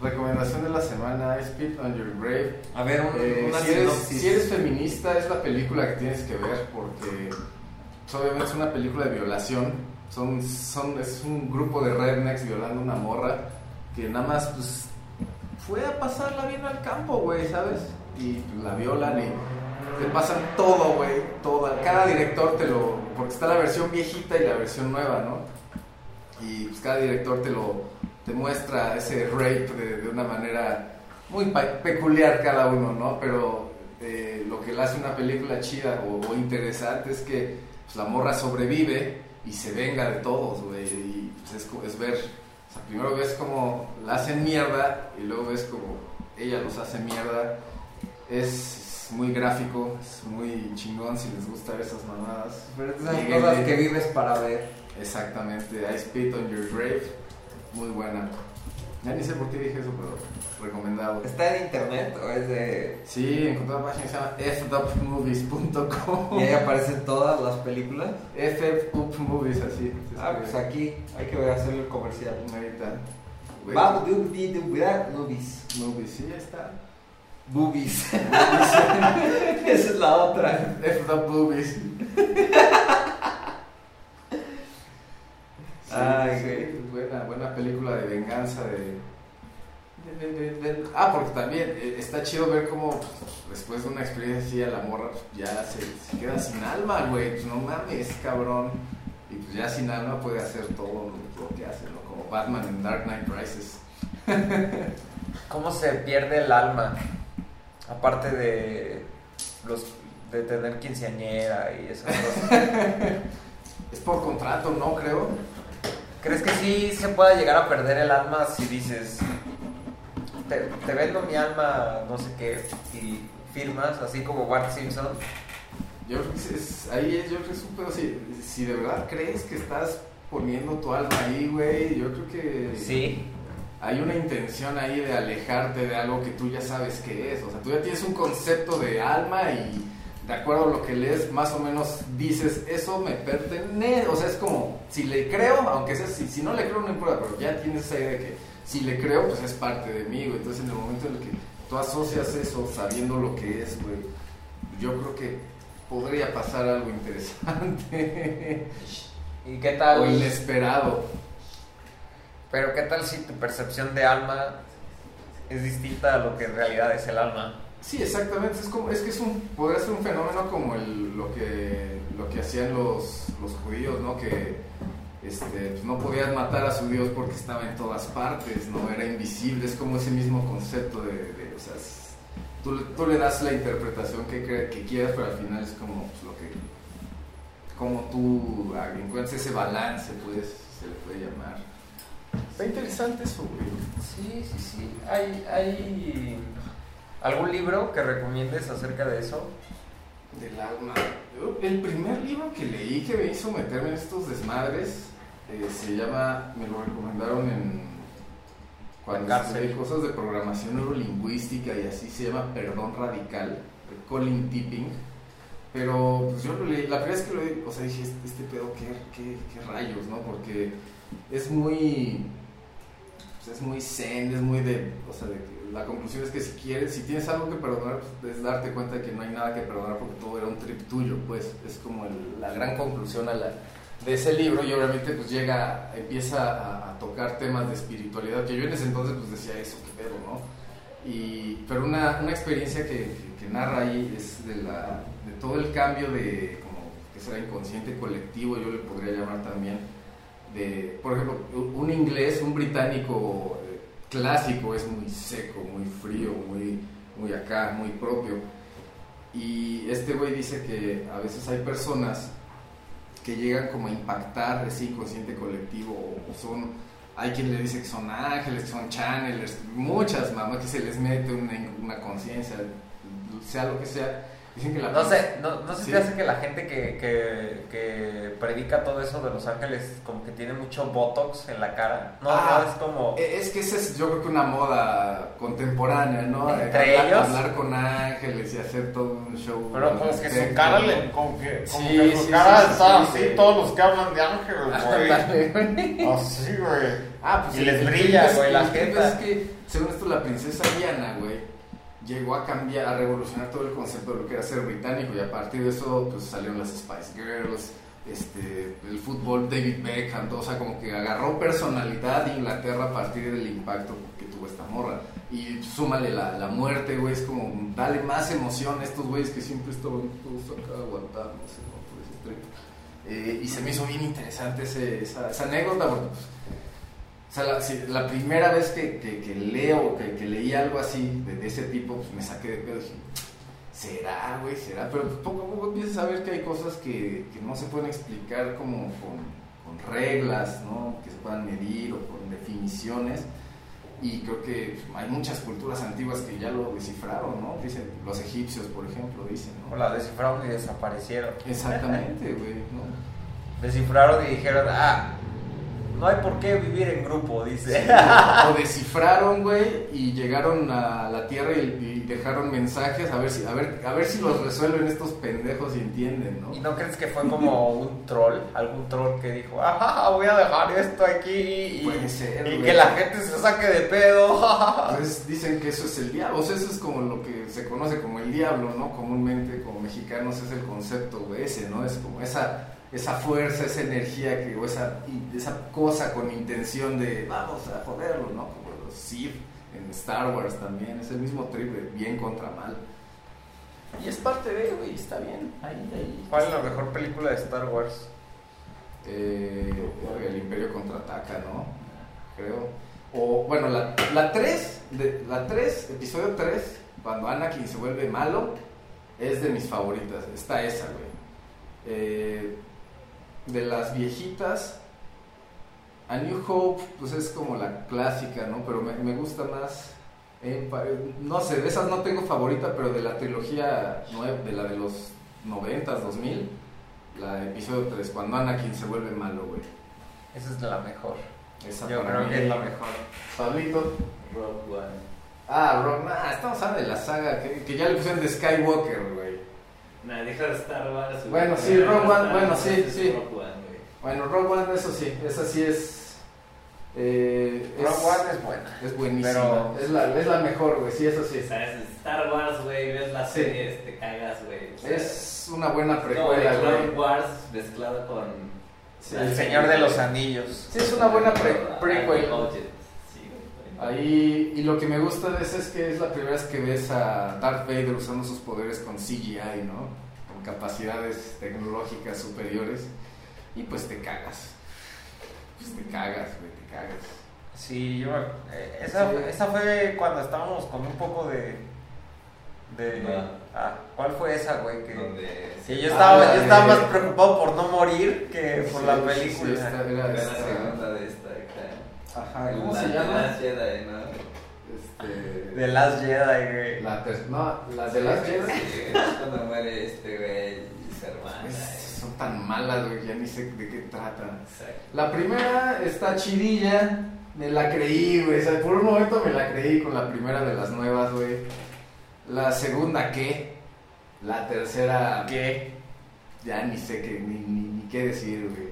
Recomendación de la semana I Spit on Your Grave.
A ver, un-
Eh,
una
si, eres,
sinopsis.
si eres feminista es la película que tienes que ver porque pues, obviamente es una película de violación. Son, son, es un grupo de rednecks violando una morra que nada más pues fue a pasarla bien al campo, güey, ¿sabes? Y la violan y te pasan todo, güey, todo. Cada director te lo... Porque está la versión viejita y la versión nueva, ¿no? Y pues cada director te lo... te muestra ese rape de, de una manera muy peculiar cada uno, ¿no? Pero eh, lo que le hace una película chida o, o interesante es que pues, la morra sobrevive y se venga de todos, güey. Y pues, es, es ver, o sea, primero ves como la hacen mierda y luego ves como ella los hace mierda. Es, es muy gráfico, es muy chingón si les gusta esas mamadas.
Pero esas cosas que vives para ver.
Exactamente, I Spit on Your Grave, muy buena. Ya ni sé por qué dije eso, pero recomendado.
¿Está en internet o es de.?
Sí, encontré una página que se llama fdupmovies.com.
Y ahí aparecen todas las películas.
fdupmovies, así.
Ah, pues aquí hay que hacer el comercial.
Ahorita.
Vamos, de de movies.
Movies, sí, ya está.
Boobies. Esa es la otra.
fdupmovies.
Ay,
sí, buena, buena película de venganza, de, Ah, porque también eh, está chido ver cómo pues, después de una experiencia así a la morra pues, ya se, se queda sin alma, güey. Pues no mames, cabrón. Y pues ya sin alma puede hacer todo lo, lo que hace, ¿no? Como Batman en Dark Knight Rises.
¿Cómo se pierde el alma? Aparte de los de tener quinceañera y esas cosas.
Es por contrato, ¿no? Creo.
¿Crees que sí se pueda llegar a perder el alma si dices, te, te vendo mi alma, no sé qué, y firmas, así como Bart Simpson?
Yo creo que es- ahí es, yo creo que es un pedo. Si, si de verdad crees que estás poniendo tu alma ahí, güey, yo creo que
Sí.
hay una intención ahí de alejarte de algo que tú ya sabes que es. O sea, tú ya tienes un concepto de alma y de acuerdo a lo que lees, más o menos dices, eso me pertenece. O sea, es como, si le creo, aunque sea, si, si no le creo, no importa, pero ya tienes esa idea de que si le creo, pues es parte de mí, güey. Entonces, en el momento en el que tú asocias eso sabiendo lo que es, güey, yo creo que podría pasar algo interesante
¿Y qué tal?
o inesperado.
Pero qué tal si tu percepción de alma es distinta a lo que en realidad es el alma?
Sí, exactamente. Es como, es que es un, podría ser un fenómeno como el, lo que, lo que hacían los, los judíos, ¿no? Que este, pues, no podían matar a su Dios porque estaba en todas partes, ¿no? Era invisible. Es como ese mismo concepto de, de, o sea, es- tú, le- tú le das la interpretación que, cre- que quieras, pero al final es como pues, lo que, como tú encuentras ese balance, pues, se le puede llamar. Está interesante eso, güey.
Sí, sí, sí. ¿Hay, hay algún libro que recomiendes acerca de eso?
Del alma. Yo, el primer libro que leí que me hizo meterme en estos desmadres eh, se llama, me lo recomendaron en cuando estudié cosas de programación neurolingüística y así se llama Perdón Radical, de Colin Tipping. Pero pues yo lo leí, la primera vez que lo leí, o sea, dije, este, este pedo, ¿qué, qué, qué rayos, no? Porque es muy, pues, es muy zen, es muy de, o sea, de que la conclusión es que si quieres, si tienes algo que perdonar, pues, es darte cuenta de que no hay nada que perdonar porque todo era un trip tuyo, pues es como la gran conclusión de ese libro y obviamente pues llega, empieza a, a tocar temas de espiritualidad, que yo en ese entonces pues decía eso, qué pedo, ¿no? Y, pero una, una experiencia que, narra ahí es de, la, de todo el cambio de, como que será inconsciente colectivo, yo le podría llamar también, de, por ejemplo, un inglés, un británico clásico es muy seco, muy frío, muy, muy acá, muy propio. Y este güey dice que a veces hay personas que llegan como a impactar ese inconsciente colectivo o, son hay quien le dice que son ángeles, que son channelers, muchas mamás que se les mete una conciencia, sea lo que sea. Dicen que la
No sé, no, no sé si te hace que la gente que, que, que predica todo eso de los ángeles como que tiene mucho botox en la cara. No,
Ah,
no es como...
Eh, Es que esa es yo creo que una moda contemporánea, ¿no? De
¿Entre
hablar,
ellos?
Hablar con ángeles y hacer todo un show.
Pero pues que su cara le, como que, como
Sí,
que su
sí,
cara
sí, sí,
está
sí,
así,
sí.
todos los que hablan de ángeles, güey.
Ándale, güey.
Así, güey.
Ah, pues
Y les brilla, güey, la jeta.
Es que, según esto, la princesa Diana, güey, llegó a cambiar, a revolucionar todo el concepto de lo que era ser británico y a partir de eso, pues salieron las Spice Girls, este, el fútbol, David Beckham, todo, o sea, como que agarró personalidad Inglaterra a partir del impacto que tuvo esta morra. Y súmale la, la muerte, güey, es como, dale más emoción a estos güeyes que siempre estaban todos acá aguantándose, ¿no? Por ese. Eh, y se me hizo bien interesante ese- esa, esa anécdota porque pues, o sea, la, si- la primera vez que, que- que leo, que, que leí algo así de, de ese tipo, pues me saqué de pedo y dije, será, güey, será, pero pues, poco a poco empiezas a ver que hay cosas que, que no se pueden explicar como con, con reglas, ¿no? Que se puedan medir o con definiciones. Y creo que pues, hay muchas culturas antiguas que ya lo descifraron, ¿no? Dicen, los egipcios, por ejemplo, dicen,
O
¿no?
la descifraron y desaparecieron.
Exactamente, güey, ¿no?
Descifraron y dijeron, ah, no hay por qué vivir en grupo, dice.
o descifraron, güey, y llegaron a la Tierra y, y dejaron mensajes a ver si a ver a ver si los resuelven estos pendejos y entienden, ¿no?
¿Y no crees que fue como un troll? Algún troll que dijo, ajá, voy a dejar esto aquí y,
ser,
que la gente se saque de pedo.
Entonces dicen que eso es el diablo, o sea, eso es como lo que se conoce como el diablo, ¿no? Comúnmente como mexicanos es el concepto güey, ese, ¿no? Es como esa esa fuerza, esa energía que, o esa, esa cosa con intención de vamos a joderlo, ¿no? Como los Sith en Star Wars también, es el mismo trip de bien contra mal. Y es parte de, güey, está bien. Ahí, ahí.
¿Cuál es la mejor película de Star Wars?
Eh, el Imperio contraataca, ¿no? Creo. O, bueno, la, la 3, de, la 3, episodio 3, cuando Anakin se vuelve malo, es de mis favoritas. Está esa, güey. Eh, de las viejitas, A New Hope, pues es como la clásica, ¿no? Pero me, me gusta más. Empire. No sé, de esas no tengo favorita, pero de la trilogía nueva, de la de los 90s, 2000, la de episodio 3, cuando Anakin se vuelve malo, güey.
Esa es la mejor.
Esa
Yo creo
mí.
que es la mejor.
Pablito.
Rogue One.
Ah, Rock, nah, estamos hablando de la saga que, que ya le pusieron de Skywalker, güey.
Nah, deja de Star Wars. güey.
Bueno, sí, Rogue One, bueno, sí, sí.
Rogue One, güey.
Bueno, Rogue One, eso sí, esa sí es. Eh, es,
Rogue One es buena.
es buenísima.
Pero-
Es, la, es la mejor, güey, sí, eso sí.
¿Sabes? Star Wars, güey, ves las
Sí.
series, te cagas, güey. O sea,
Es una buena precuela,
de Clone
güey.
Wars mezclado con.
Sí.
El Señor de los Anillos.
Sí, es una buena pre- prequel.
Sí.
Ahí, y lo que me gusta de esa es que es la primera vez que ves a Darth Vader usando sus poderes con CGI, ¿no? Con capacidades tecnológicas superiores. Y pues te cagas. Pues te cagas, güey, te cagas.
Sí, yo. eh, esa,
Sí.
esa fue cuando estábamos con un poco de. de
No.
ah, ¿Cuál fue esa, güey? Que,
Donde.
que yo
Ah,
estaba,
la
yo estaba más preocupado por no morir que por
Sí,
la
sí,
película.
sí, esta era esta-. Ajá, ¿cómo
La-
se llama?
La Jedi, ¿no?
Este,
De Last Jedi, güey.
la ter- no, la de las Jedi.
Sí, es cuando muere este güey y su hermana.
Es- Son tan malas, güey, ya ni sé de qué tratan.
Exacto.
La primera está chidilla, me la creí, güey. O sea, por un momento me la creí con la primera de las nuevas, güey. La segunda, ¿qué? La tercera,
¿Qué?
ya ni sé qué, ni, ni, ni qué decir, güey.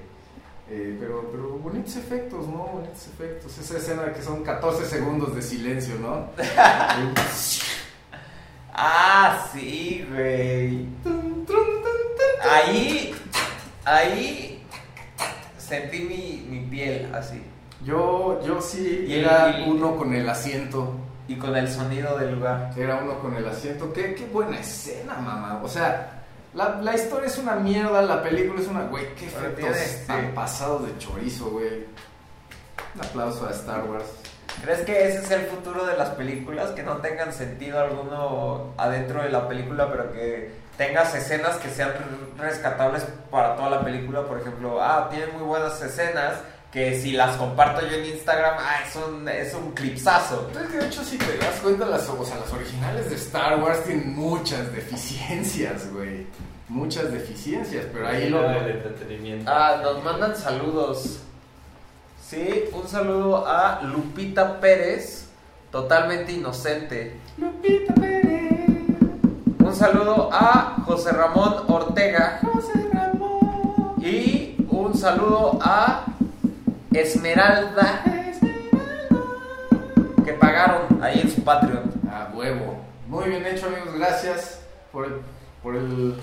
Eh, pero, pero bonitos efectos, ¿no? Bonitos efectos. Esa escena que son 14 segundos de silencio, ¿no?
Ah, sí, güey. Ahí. Ahí. Sentí mi, mi piel así.
Yo, yo sí
Y
era uno con el asiento.
Y con el sonido del lugar.
Era uno con el asiento. Qué, qué buena escena, mamá. O sea, la, la historia es una mierda, la película es una. Güey, qué efectos
sí.
pasados de chorizo, güey. Un aplauso a Star Wars.
¿Crees que ese es el futuro de las películas? Que no tengan sentido alguno adentro de la película, pero que tengas escenas que sean rescatables para toda la película. Por ejemplo, ah, tiene muy buenas escenas que si las comparto yo en Instagram, ah, es un, es un clipsazo.
Es que de hecho, si te das cuenta, las, o sea, las originales de Star Wars tienen muchas deficiencias, güey. Muchas deficiencias, pero ahí lo.
El entretenimiento.
Ah, nos mandan saludos. Sí, un saludo a Lupita Pérez, totalmente inocente.
Lupita Pérez,
Un saludo a José Ramón Ortega.
José Ramón.
Y un saludo a Esmeralda que pagaron ahí en su Patreon.
A huevo. Muy bien hecho, amigos. Gracias por el, por el,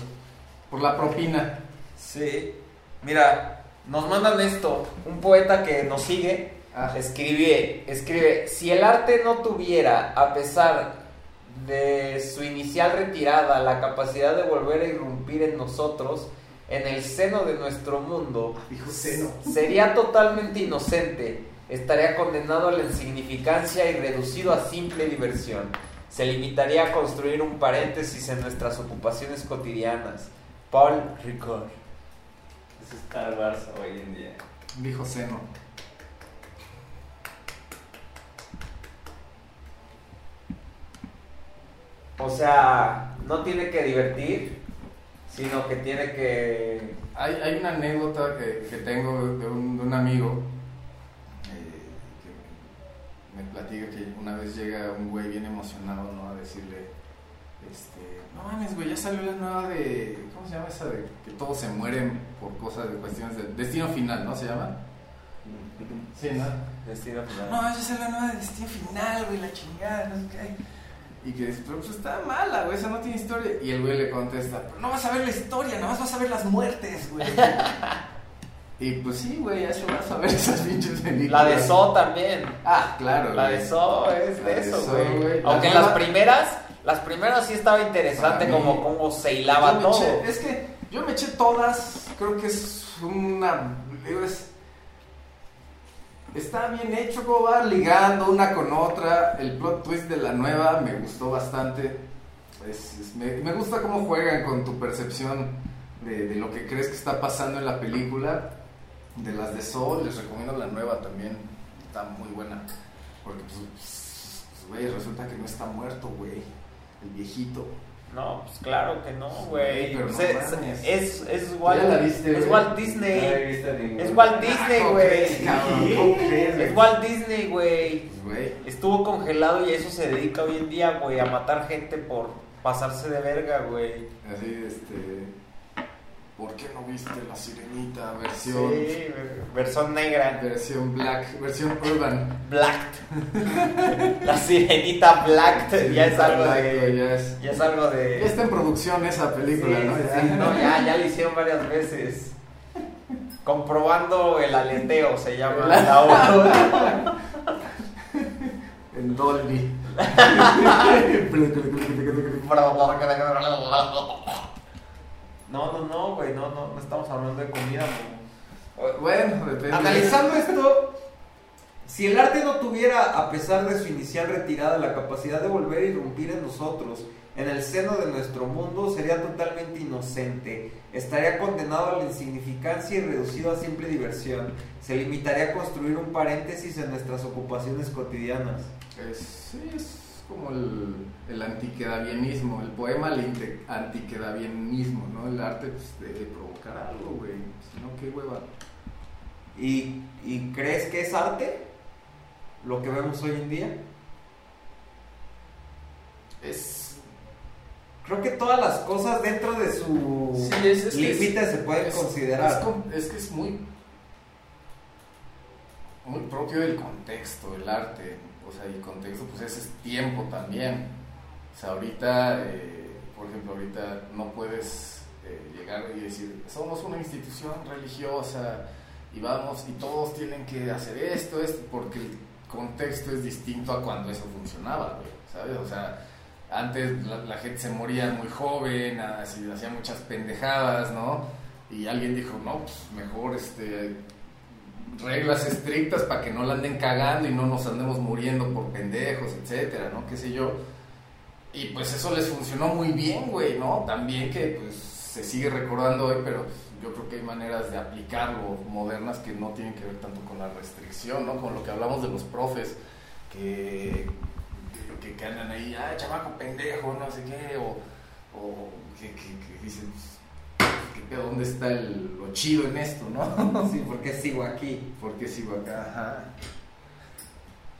por la propina.
Sí. Mira, nos mandan esto. Un poeta que nos sigue
Ah,
escribe, escribe, si el arte no tuviera, a pesar de su inicial retirada, la capacidad de volver a irrumpir en nosotros, en el seno de nuestro mundo,
dijo seno.
sería totalmente inocente, estaría condenado a la insignificancia y reducido a simple diversión. Se limitaría a construir un paréntesis en nuestras ocupaciones cotidianas. Paul Ricard.
Es Star Wars hoy en día.
Dijo seno.
O sea, no tiene que divertir, sino que tiene que...
Hay, hay una anécdota que, que tengo de un, de un amigo eh, que me platica que una vez llega un güey bien emocionado, ¿no? A decirle, este, no mames, güey, ya salió la nueva de, ¿cómo se llama esa de que todos se mueren por cosas de cuestiones de destino final, ¿no? ¿Se llama? Sí, ¿no?
Destino final.
No, ya salió la nueva de destino final, güey, la chingada, no sé qué. Y que dice, pero pues está mala, güey, esa no tiene historia. Y el güey le contesta, pero no vas a ver la historia, nada más vas a ver las muertes, güey. Y pues sí, güey, eso vas a ver esas pinches películas.
La de So también.
Ah, claro,
La
güey.
de So es de
de
eso,
So,
güey.
güey.
Aunque
La
las primeras, las primeras sí estaba interesante como cómo se hilaba todo.
eché- es que yo me eché todas, creo que es una... digo, es- está bien hecho, como va ligando una con otra. El plot twist de la nueva me gustó bastante. Me, gusta cómo juegan con tu percepción de, lo que crees que está pasando en la película. De las de Soul, les recomiendo la nueva también. Está muy buena. Porque, pues, pues, güey, resulta que no está muerto, güey. El viejito.
No, pues claro que no, güey. Pues
no
es, es, es Walt,
¿Ya la viste,
es? Walt
he
Disney.
ninguna.
Es Walt Disney,
¿Cómo
güey. Es Walt Disney, güey.
Pues, güey.
Estuvo congelado y a eso se dedica hoy en día, güey, a matar gente por pasarse de verga, güey.
Así, este. ¿Por qué no viste la sirenita
Sí,
versión.
versión negra.
Versión black, versión urban?
Blacked. La sirenita Blacked ya es algo de.
Ya, es-
Ya es algo de.
ya está en producción esa película,
Sí,
¿no?
sí, no, ya, ya lo hicieron varias veces. Comprobando el aleteo se llama la obra.
En Dolby.
No, no, no, güey, no, no, no estamos hablando de comida, güey.
bueno, depende.
Analizando esto, si el arte no tuviera, a pesar de su inicial retirada, la capacidad de volver a irrumpir en nosotros, en el seno de nuestro mundo, sería totalmente inocente. Estaría condenado a la insignificancia y reducido a simple diversión. Se limitaría a construir un paréntesis en nuestras ocupaciones cotidianas.
Es, sí, es como el, el antiquedavianismo, el poema el inte- antiquedavianismo, ¿no? El arte pues, debe provocar algo, güey. Si no, qué hueva.
¿Y, ¿Y crees que es arte? Lo que vemos hoy en día.
Es.
Creo que todas las cosas dentro de su
Sí, es- es que es-
límite se pueden considerar.
Es, que es muy. Muy propio del contexto, el arte. O sea, y contexto, pues ese es tiempo también. O sea, ahorita, eh, por ejemplo, ahorita no puedes eh, llegar y decir, somos una institución religiosa y vamos, y todos tienen que hacer esto, esto, porque el contexto es distinto a cuando eso funcionaba, ¿sabes? O sea, antes la, gente se moría muy joven, hacía muchas pendejadas, ¿no? Y alguien dijo, no, pues mejor este, reglas estrictas para que no la anden cagando y no nos andemos muriendo por pendejos, etcétera, ¿no? Qué sé yo. Y pues eso les funcionó muy bien, güey, ¿no? También que pues se sigue recordando hoy, pero yo creo que hay maneras de aplicarlo modernas que no tienen que ver tanto con la restricción, ¿no? Con lo que hablamos de los profes que, que, andan ahí, ah, chamaco pendejo, no sé qué, o, o que, que, que dicen, ¿qué pedo? ¿Dónde está el, lo chido en esto, no?
Sí, porque sigo aquí.
¿Por qué sigo acá? Ajá.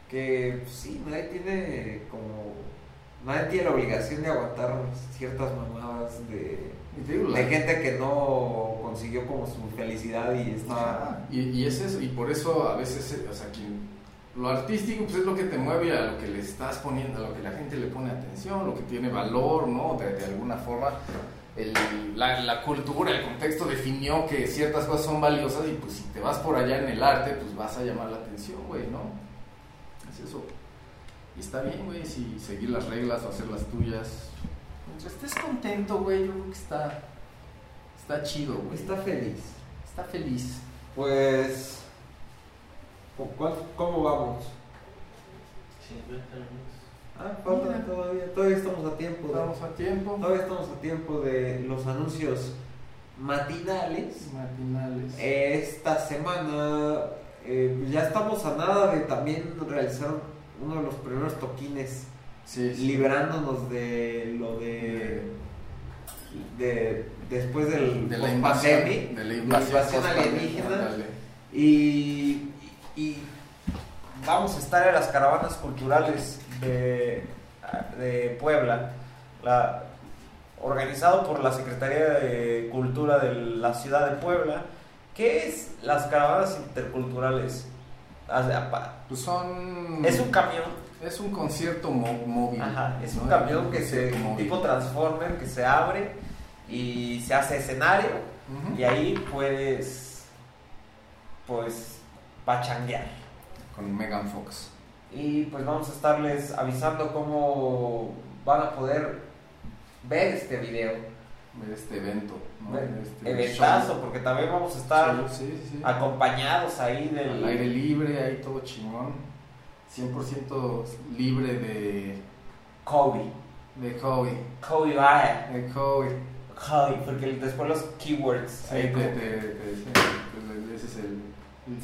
Que pues, sí, nadie tiene como. Nadie tiene la obligación de aguantar ciertas mamadas de, gente que no consiguió como su felicidad y está.
Y, y es eso, y por eso a veces, eh, o sea, quien, lo artístico pues es lo que te mueve a lo que le estás poniendo, a lo que la gente le pone atención, lo que tiene valor, ¿no? De, de alguna forma, el- la, la cultura, el contexto definió que ciertas cosas son valiosas y pues si te vas por allá en el arte, pues vas a llamar la atención, güey, ¿no? Es eso. Y está bien, güey, si seguir las reglas o hacer las tuyas. Mientras estés contento, güey, yo creo que está, está chido, güey.
Está feliz.
Está feliz.
Pues. ¿cu- cuál- ¿Cómo vamos? Ah, falta todavía. Todavía estamos a tiempo. de-
Estamos a tiempo.
todavía estamos a tiempo de los anuncios matinales.
Matinales.
Esta semana eh, pues ya estamos a nada de también realizar uno de los primeros toquines,
sí, sí.
liberándonos de lo de, de después del
de la invasión,
post-pandemic,
de la
la
invasión,
alienígena.
Y, y vamos a estar en las caravanas culturales de, de Puebla, la, organizado por la Secretaría de Cultura de la ciudad de Puebla. ¿Qué es las caravanas interculturales? Ah,
Pues son.
Es un camión,
es un concierto móvil.
ajá, es un camión que se
móvil.
tipo transformer que se abre y se hace escenario y ahí puedes pues pachanguear.
Con Megan Fox.
Y pues vamos a estarles avisando cómo van a poder ver este video.
Ver este evento. ¿no?
Ver
Este
Eventazo,
show.
porque también vamos a estar
Sí, sí, sí.
acompañados ahí
Al aire
del
libre, ahí todo chingón. 100% libre de,
Kobe.
de Kobe.
Kobe vaya.
De Kobe.
Kobe, porque después los keywords.
Sí,
ahí
te, te, te- pues, ese es el, el.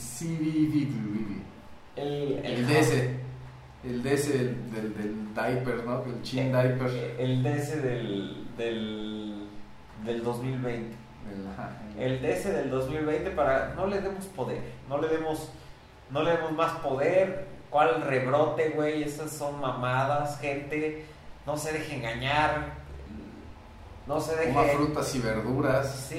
El,
El DS. El DS del, del, del diaper, ¿no? El chin
Eh,
diaper.
El DS del, del, del 2020.
El,
El DS del 2020 para no le demos poder, no le demos no le demos más poder. ¿Cuál rebrote, güey? Esas son mamadas, gente. No se deje engañar. No se
Coma
deje
frutas y verduras.
Sí,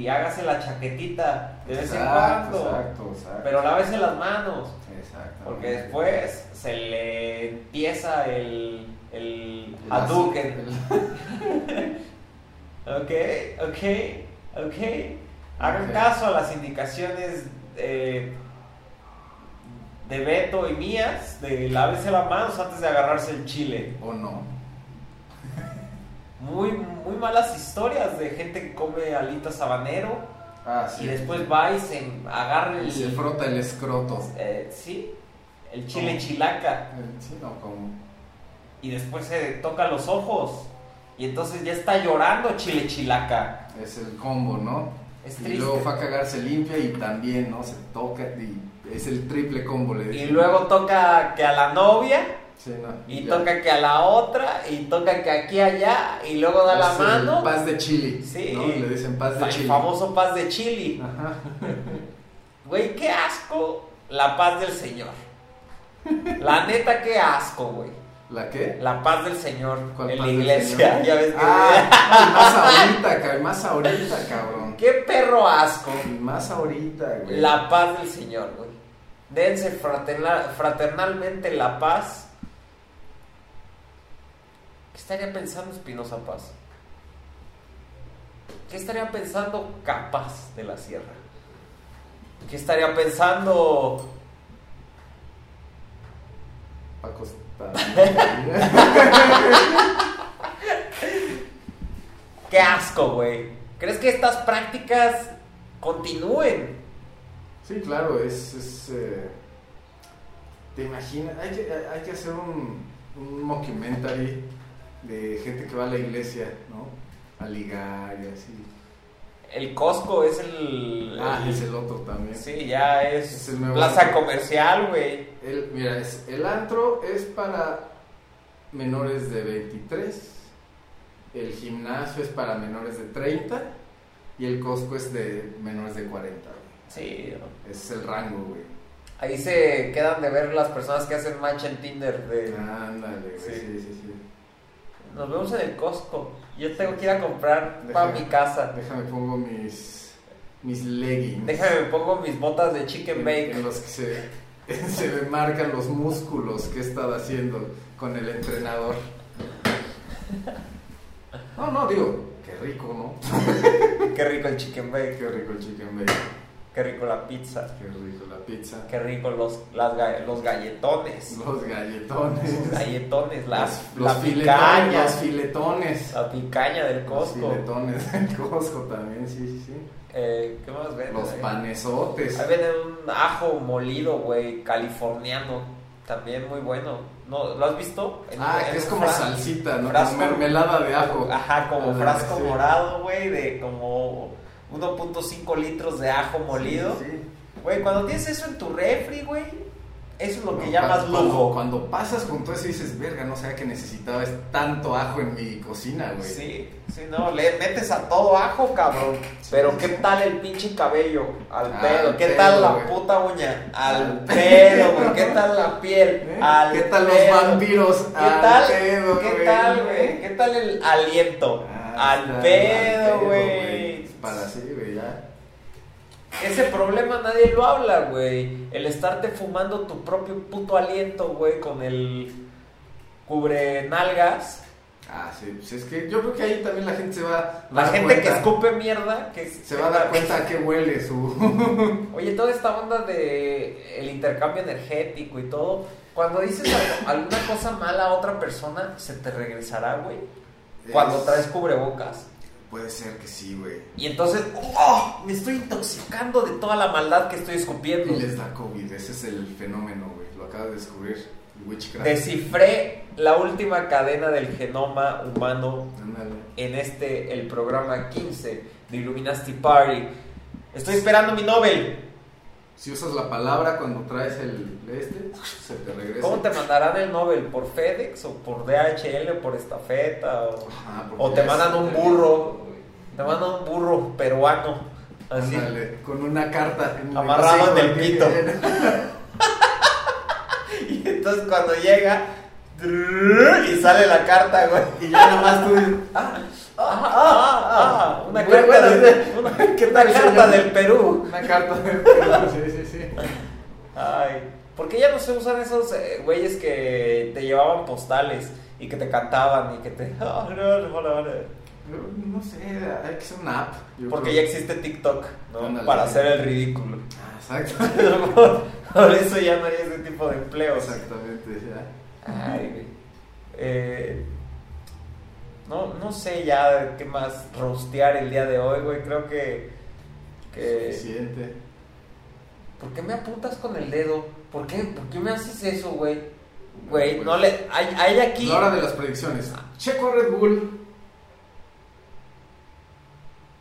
y hágase la chaquetita de vez en
Exacto,
cuando.
Exacto, exacto.
Pero lávese las manos,
Exacto.
porque después se le empieza el el
el-
Ok, ok, ok. Hagan caso a las indicaciones eh, de Beto y mías de lávense las manos antes de agarrarse el chile.
O no.
Muy, muy malas historias de gente que come alitas habanero
Ah, sí.
y después va y se agarra el...
Y se frota el escroto.
eh, sí, el chile
¿Cómo?
chilaca
El- Sí, no, como.
y después se toca los ojos y entonces ya está llorando chile chilaca.
Es el combo, ¿no?
Es
y luego fue a cagarse limpia y también, ¿no? Se toca y es el triple combo, le
Y luego toca que a la novia
Sí, no,
Y
ya.
toca que a la otra, y toca que aquí allá, y luego da la
Es el
mano.
Paz de chili.
Sí.
¿no? Le dicen paz de
el
chili.
famoso paz de chili.
Ajá.
Güey, qué asco la paz del Señor. La neta, qué asco, güey.
¿La qué?
La paz del Señor
¿Cuál
en la iglesia. Ya ves que.
Ah, más ahorita, cabrón. Más ahorita, cabrón.
qué perro asco.
Más ahorita, güey.
La paz del Señor, güey. Dense fraternal- fraternalmente la paz. ¿Qué estaría pensando Espinosa Paz? ¿Qué estaría pensando Capaz de la Sierra? ¿Qué estaría pensando
Paco
Qué asco, güey. ¿Crees que estas prácticas continúen?
Sí, claro, es. es eh, ¿Te imaginas? Hay que, hay que hacer un, un mockumentary de gente que va a la iglesia, ¿no? A ligar y así.
El Costco es el.
Ah,
el-
es el otro también.
Sí, ya es,
Es el nuevo
plaza
antro.
comercial, güey.
El, mira, es, el antro es para menores de 23, el gimnasio es para menores de 30 y el Costco es de menores de 40. güey.
Sí,
Ese es el rango, güey.
ahí se quedan de ver las personas que hacen match en Tinder. De,
Ándale, güey.
Sí.
Sí, sí, sí.
Nos vemos en el Costco. Yo tengo que ir a comprar para mi casa.
Déjame pongo mis, mis leggings.
Déjame, me pongo mis botas de chicken
en,
bake.
en los que se, se me marcan los músculos que he estado haciendo con el entrenador. No, no, digo, qué rico, ¿no?
Qué rico el chicken bake.
Qué rico el chicken bacon.
Qué rico la pizza.
Qué rico la pizza.
Qué rico los, las, los galletones.
Los galletones.
Los galletones, la,
Los,
la
los filetones.
picaña.
Los filetones.
La picaña del
Los
Costco.
filetones del Costco también, sí, sí, sí.
Eh, ¿Qué más venden?
Los
ahí?
panesotes.
Ahí venden un ajo molido, güey, californiano. También muy bueno. ¿No, ¿Lo has visto? En-
Ah,
en
que es como salsita, ¿no?
frasco.
Como mermelada de ajo.
Ajá, como
Ah,
frasco
sí.
morado, güey, de como 1.5 litros de ajo molido.
Sí, sí.
Güey, cuando tienes eso en tu refri, güey, eso es lo que
No,
llamas
cuando-
lujo.
Cuando pasas con todo eso dices, verga, no sabía que necesitaba es- tanto ajo en mi cocina, güey.
Sí, sí, no, le metes a todo ajo, cabrón. Pero
sí,
¿qué
sí.
tal el pinche cabello? Al
Al
pedo. ¿Qué
pedo,
tal la puta uña? Al pedo, güey. ¿Qué tal la piel?
¿Eh?
Al
¿Qué tal
pedo.
los vampiros?
¿Qué
Al
tal?
pedo,
¿Qué tal, güey? ¿Qué tal el aliento?
Ah,
al pedo,
al
güey.
Para así, güey, ya.
Ese problema nadie lo habla, güey. El estarte fumando tu propio puto aliento, güey, con el cubre nalgas.
Ah, sí, pues es que yo creo que ahí también la gente se va a
La gente que escupe mierda, que
se va a dar cuenta a qué huele su...
Oye, toda esta onda de el intercambio energético y todo, cuando dices alguna cosa mala a otra persona, se te regresará, güey. Cuando
Es-
traes cubrebocas.
Puede ser que sí, güey.
Y entonces, ¡oh! Me estoy intoxicando de toda la maldad que estoy escupiendo.
Y les da COVID, ese es el fenómeno, güey. Lo acaba de descubrir Witchcraft.
Descifré la última cadena del genoma humano en este, el programa 15 de Illuminati Party. Estoy esperando mi Nobel.
Si usas la palabra cuando traes el este, se te regresa.
¿Cómo te mandarán el Nobel? ¿Por FedEx o por DHL o por estafeta? O, o te mandan un burro. Te mandan un burro peruano. Así.
Ándale, con una carta en
Amarrado en el pito. Y entonces cuando llega y sale la carta, güey.
Y ya nomás tú
Ah, ah, ah, una
Bueno,
carta, de- una,
¿qué tal,
una carta del Perú.
una carta de Sí, sí, sí.
Ay, ¿por qué ya no se usan esos eh, güeyes que te llevaban postales y que te cantaban y que te...
Pero, No sé, hay que hacer una app.
Porque
creo.
ya existe TikTok, ¿no?
Ándale.
Para hacer el ridículo.
Ah, exacto.
por, por eso ya no hay ese tipo de empleos.
Exactamente, ya.
Ay. Eh, no, no sé ya qué más rostear el día de hoy, güey. Creo que... que
Suficiente.
¿Por qué me apuntas con el dedo? ¿Por qué, ¿Por qué me haces eso, güey? Güey, no le... Hay, hay aquí...
La hora de las predicciones. Checo a Red Bull.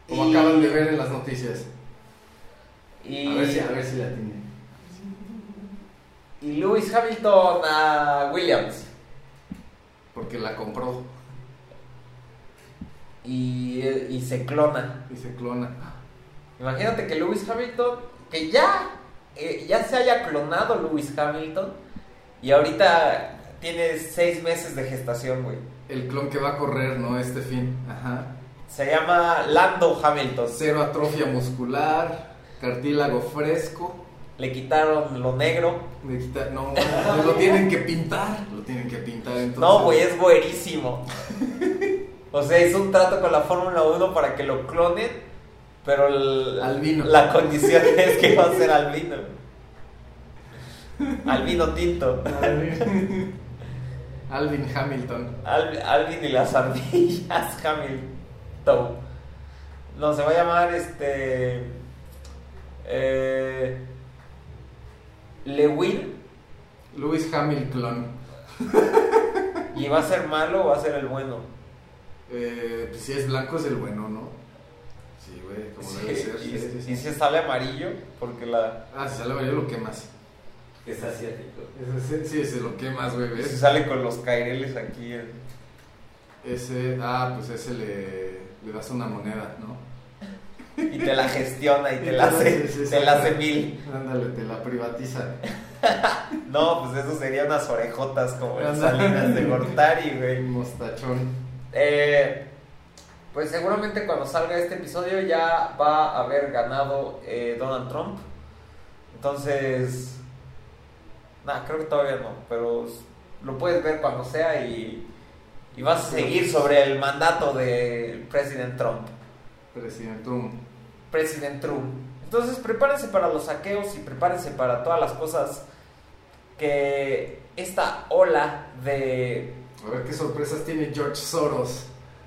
Como
Y-
acaban de ver en las noticias.
Y,
A ver si, a ver si la tiene.
y Lewis Hamilton a Williams.
Porque la compró
Y, y se clona.
y se clona.
Imagínate que Lewis Hamilton, que ya, eh, ya se haya clonado Lewis Hamilton y ahorita tiene seis meses de gestación, güey.
El clon que va a correr, ¿no? Este fin. Ajá.
Se llama Lando Hamilton.
Cero atrofia muscular, cartílago fresco.
Le quitaron lo negro.
Le quita- no, no, lo tienen que pintar. Lo tienen que pintar entonces.
No, güey, es buenísimo. O sea, hizo un trato con la Fórmula 1 para que lo clonen, pero el-
Albino.
la condición es que va a ser albino. Albino tinto.
Alvin, Alvin Hamilton.
Al- Alvin y las ardillas Hamilton. No, se va a llamar este. Eh, Lewin.
Lewis Hamilton.
¿Y va a ser malo o va a ser el bueno?
Eh, pues si es blanco es el bueno, ¿no? Sí, güey, como debe ser.
y,
sí, sí, sí.
y si sale amarillo, porque la.
Ah, si sale amarillo lo quemas.
Que es asiático.
Ese, sí, ese lo quemas, güey,
Si
¿ves?
sale con los caireles aquí. en-
Ese, ah, pues ese le, le das una moneda, ¿no?
y te la gestiona y te la hace, te la hace mil.
Ándale, te la privatiza.
No, pues eso sería unas orejotas como en. Salinas de Gortari, güey.
Un mostachón.
Eh, pues seguramente cuando salga este episodio ya va a haber ganado eh, Donald Trump. Entonces, nada, creo que todavía no, pero lo puedes ver cuando sea y, y vas a seguir sobre el mandato del presidente Trump.
Presidente Trump.
President Trump. Entonces prepárense para los saqueos y prepárense para todas las cosas que esta ola de...
A ver qué sorpresas tiene George Soros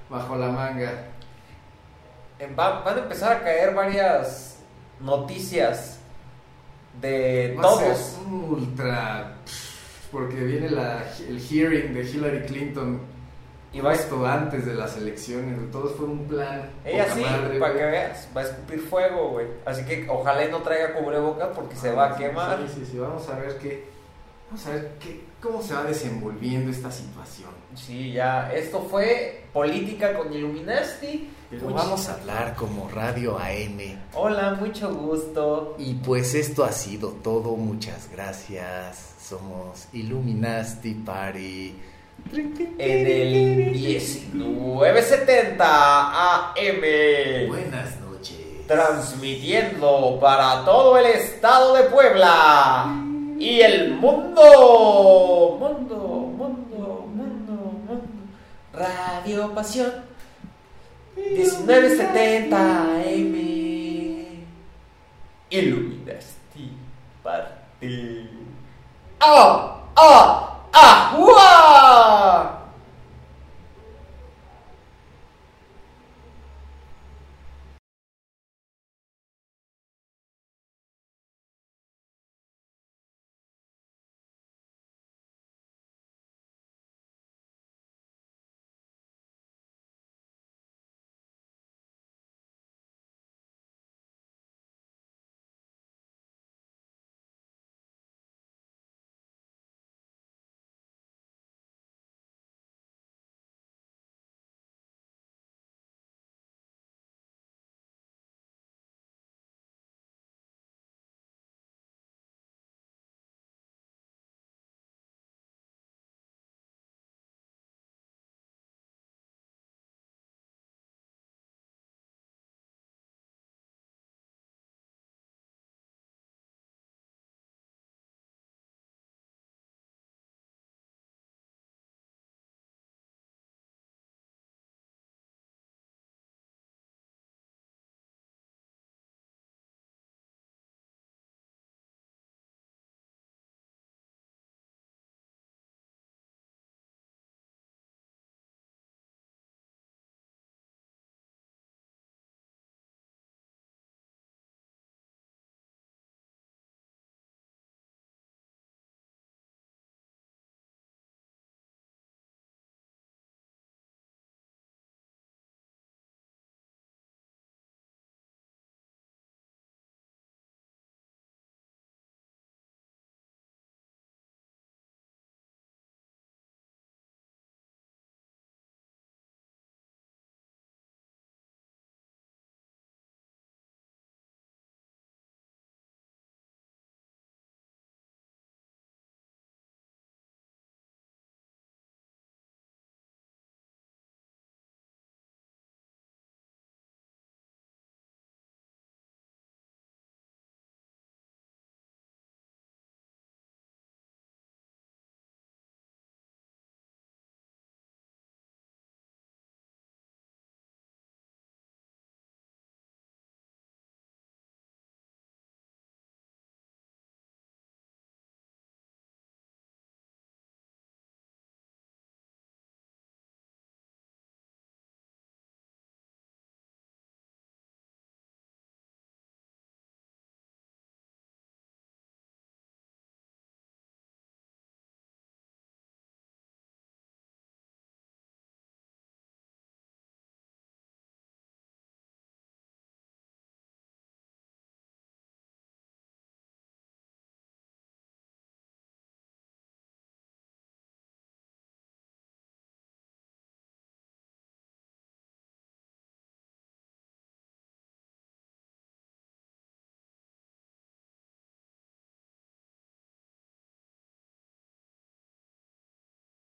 bajo la manga.
en- va- van a empezar a caer varias noticias de
Va
todos.
ultra. Porque viene la, el hearing de Hillary Clinton.
Y va
justo antes de las elecciones. Todo fue un plan.
Ella sí,
madre,
para
güey.
que veas, va a escupir fuego, güey. Así que ojalá y no traiga cubrebocas porque se va a quemar.
Sí, sí, sí. Vamos a ver qué. Vamos a ver qué, cómo se va desenvolviendo esta situación.
Sí, ya. Esto fue Política con Illuminati.
Pero
Much-
vamos a hablar como Radio AM.
Hola, mucho gusto.
Y pues esto ha sido todo. Muchas gracias. Somos Illuminati Party.
En el 1970 AM.
Buenas noches.
Transmitiendo para todo el estado de Puebla y el mundo. Mundo, mundo, mundo, mundo. Radio Pasión 1970 AM.
Iluminasti parte. ¡Ah! ¡Ah! ¡Ah! ¡Uah!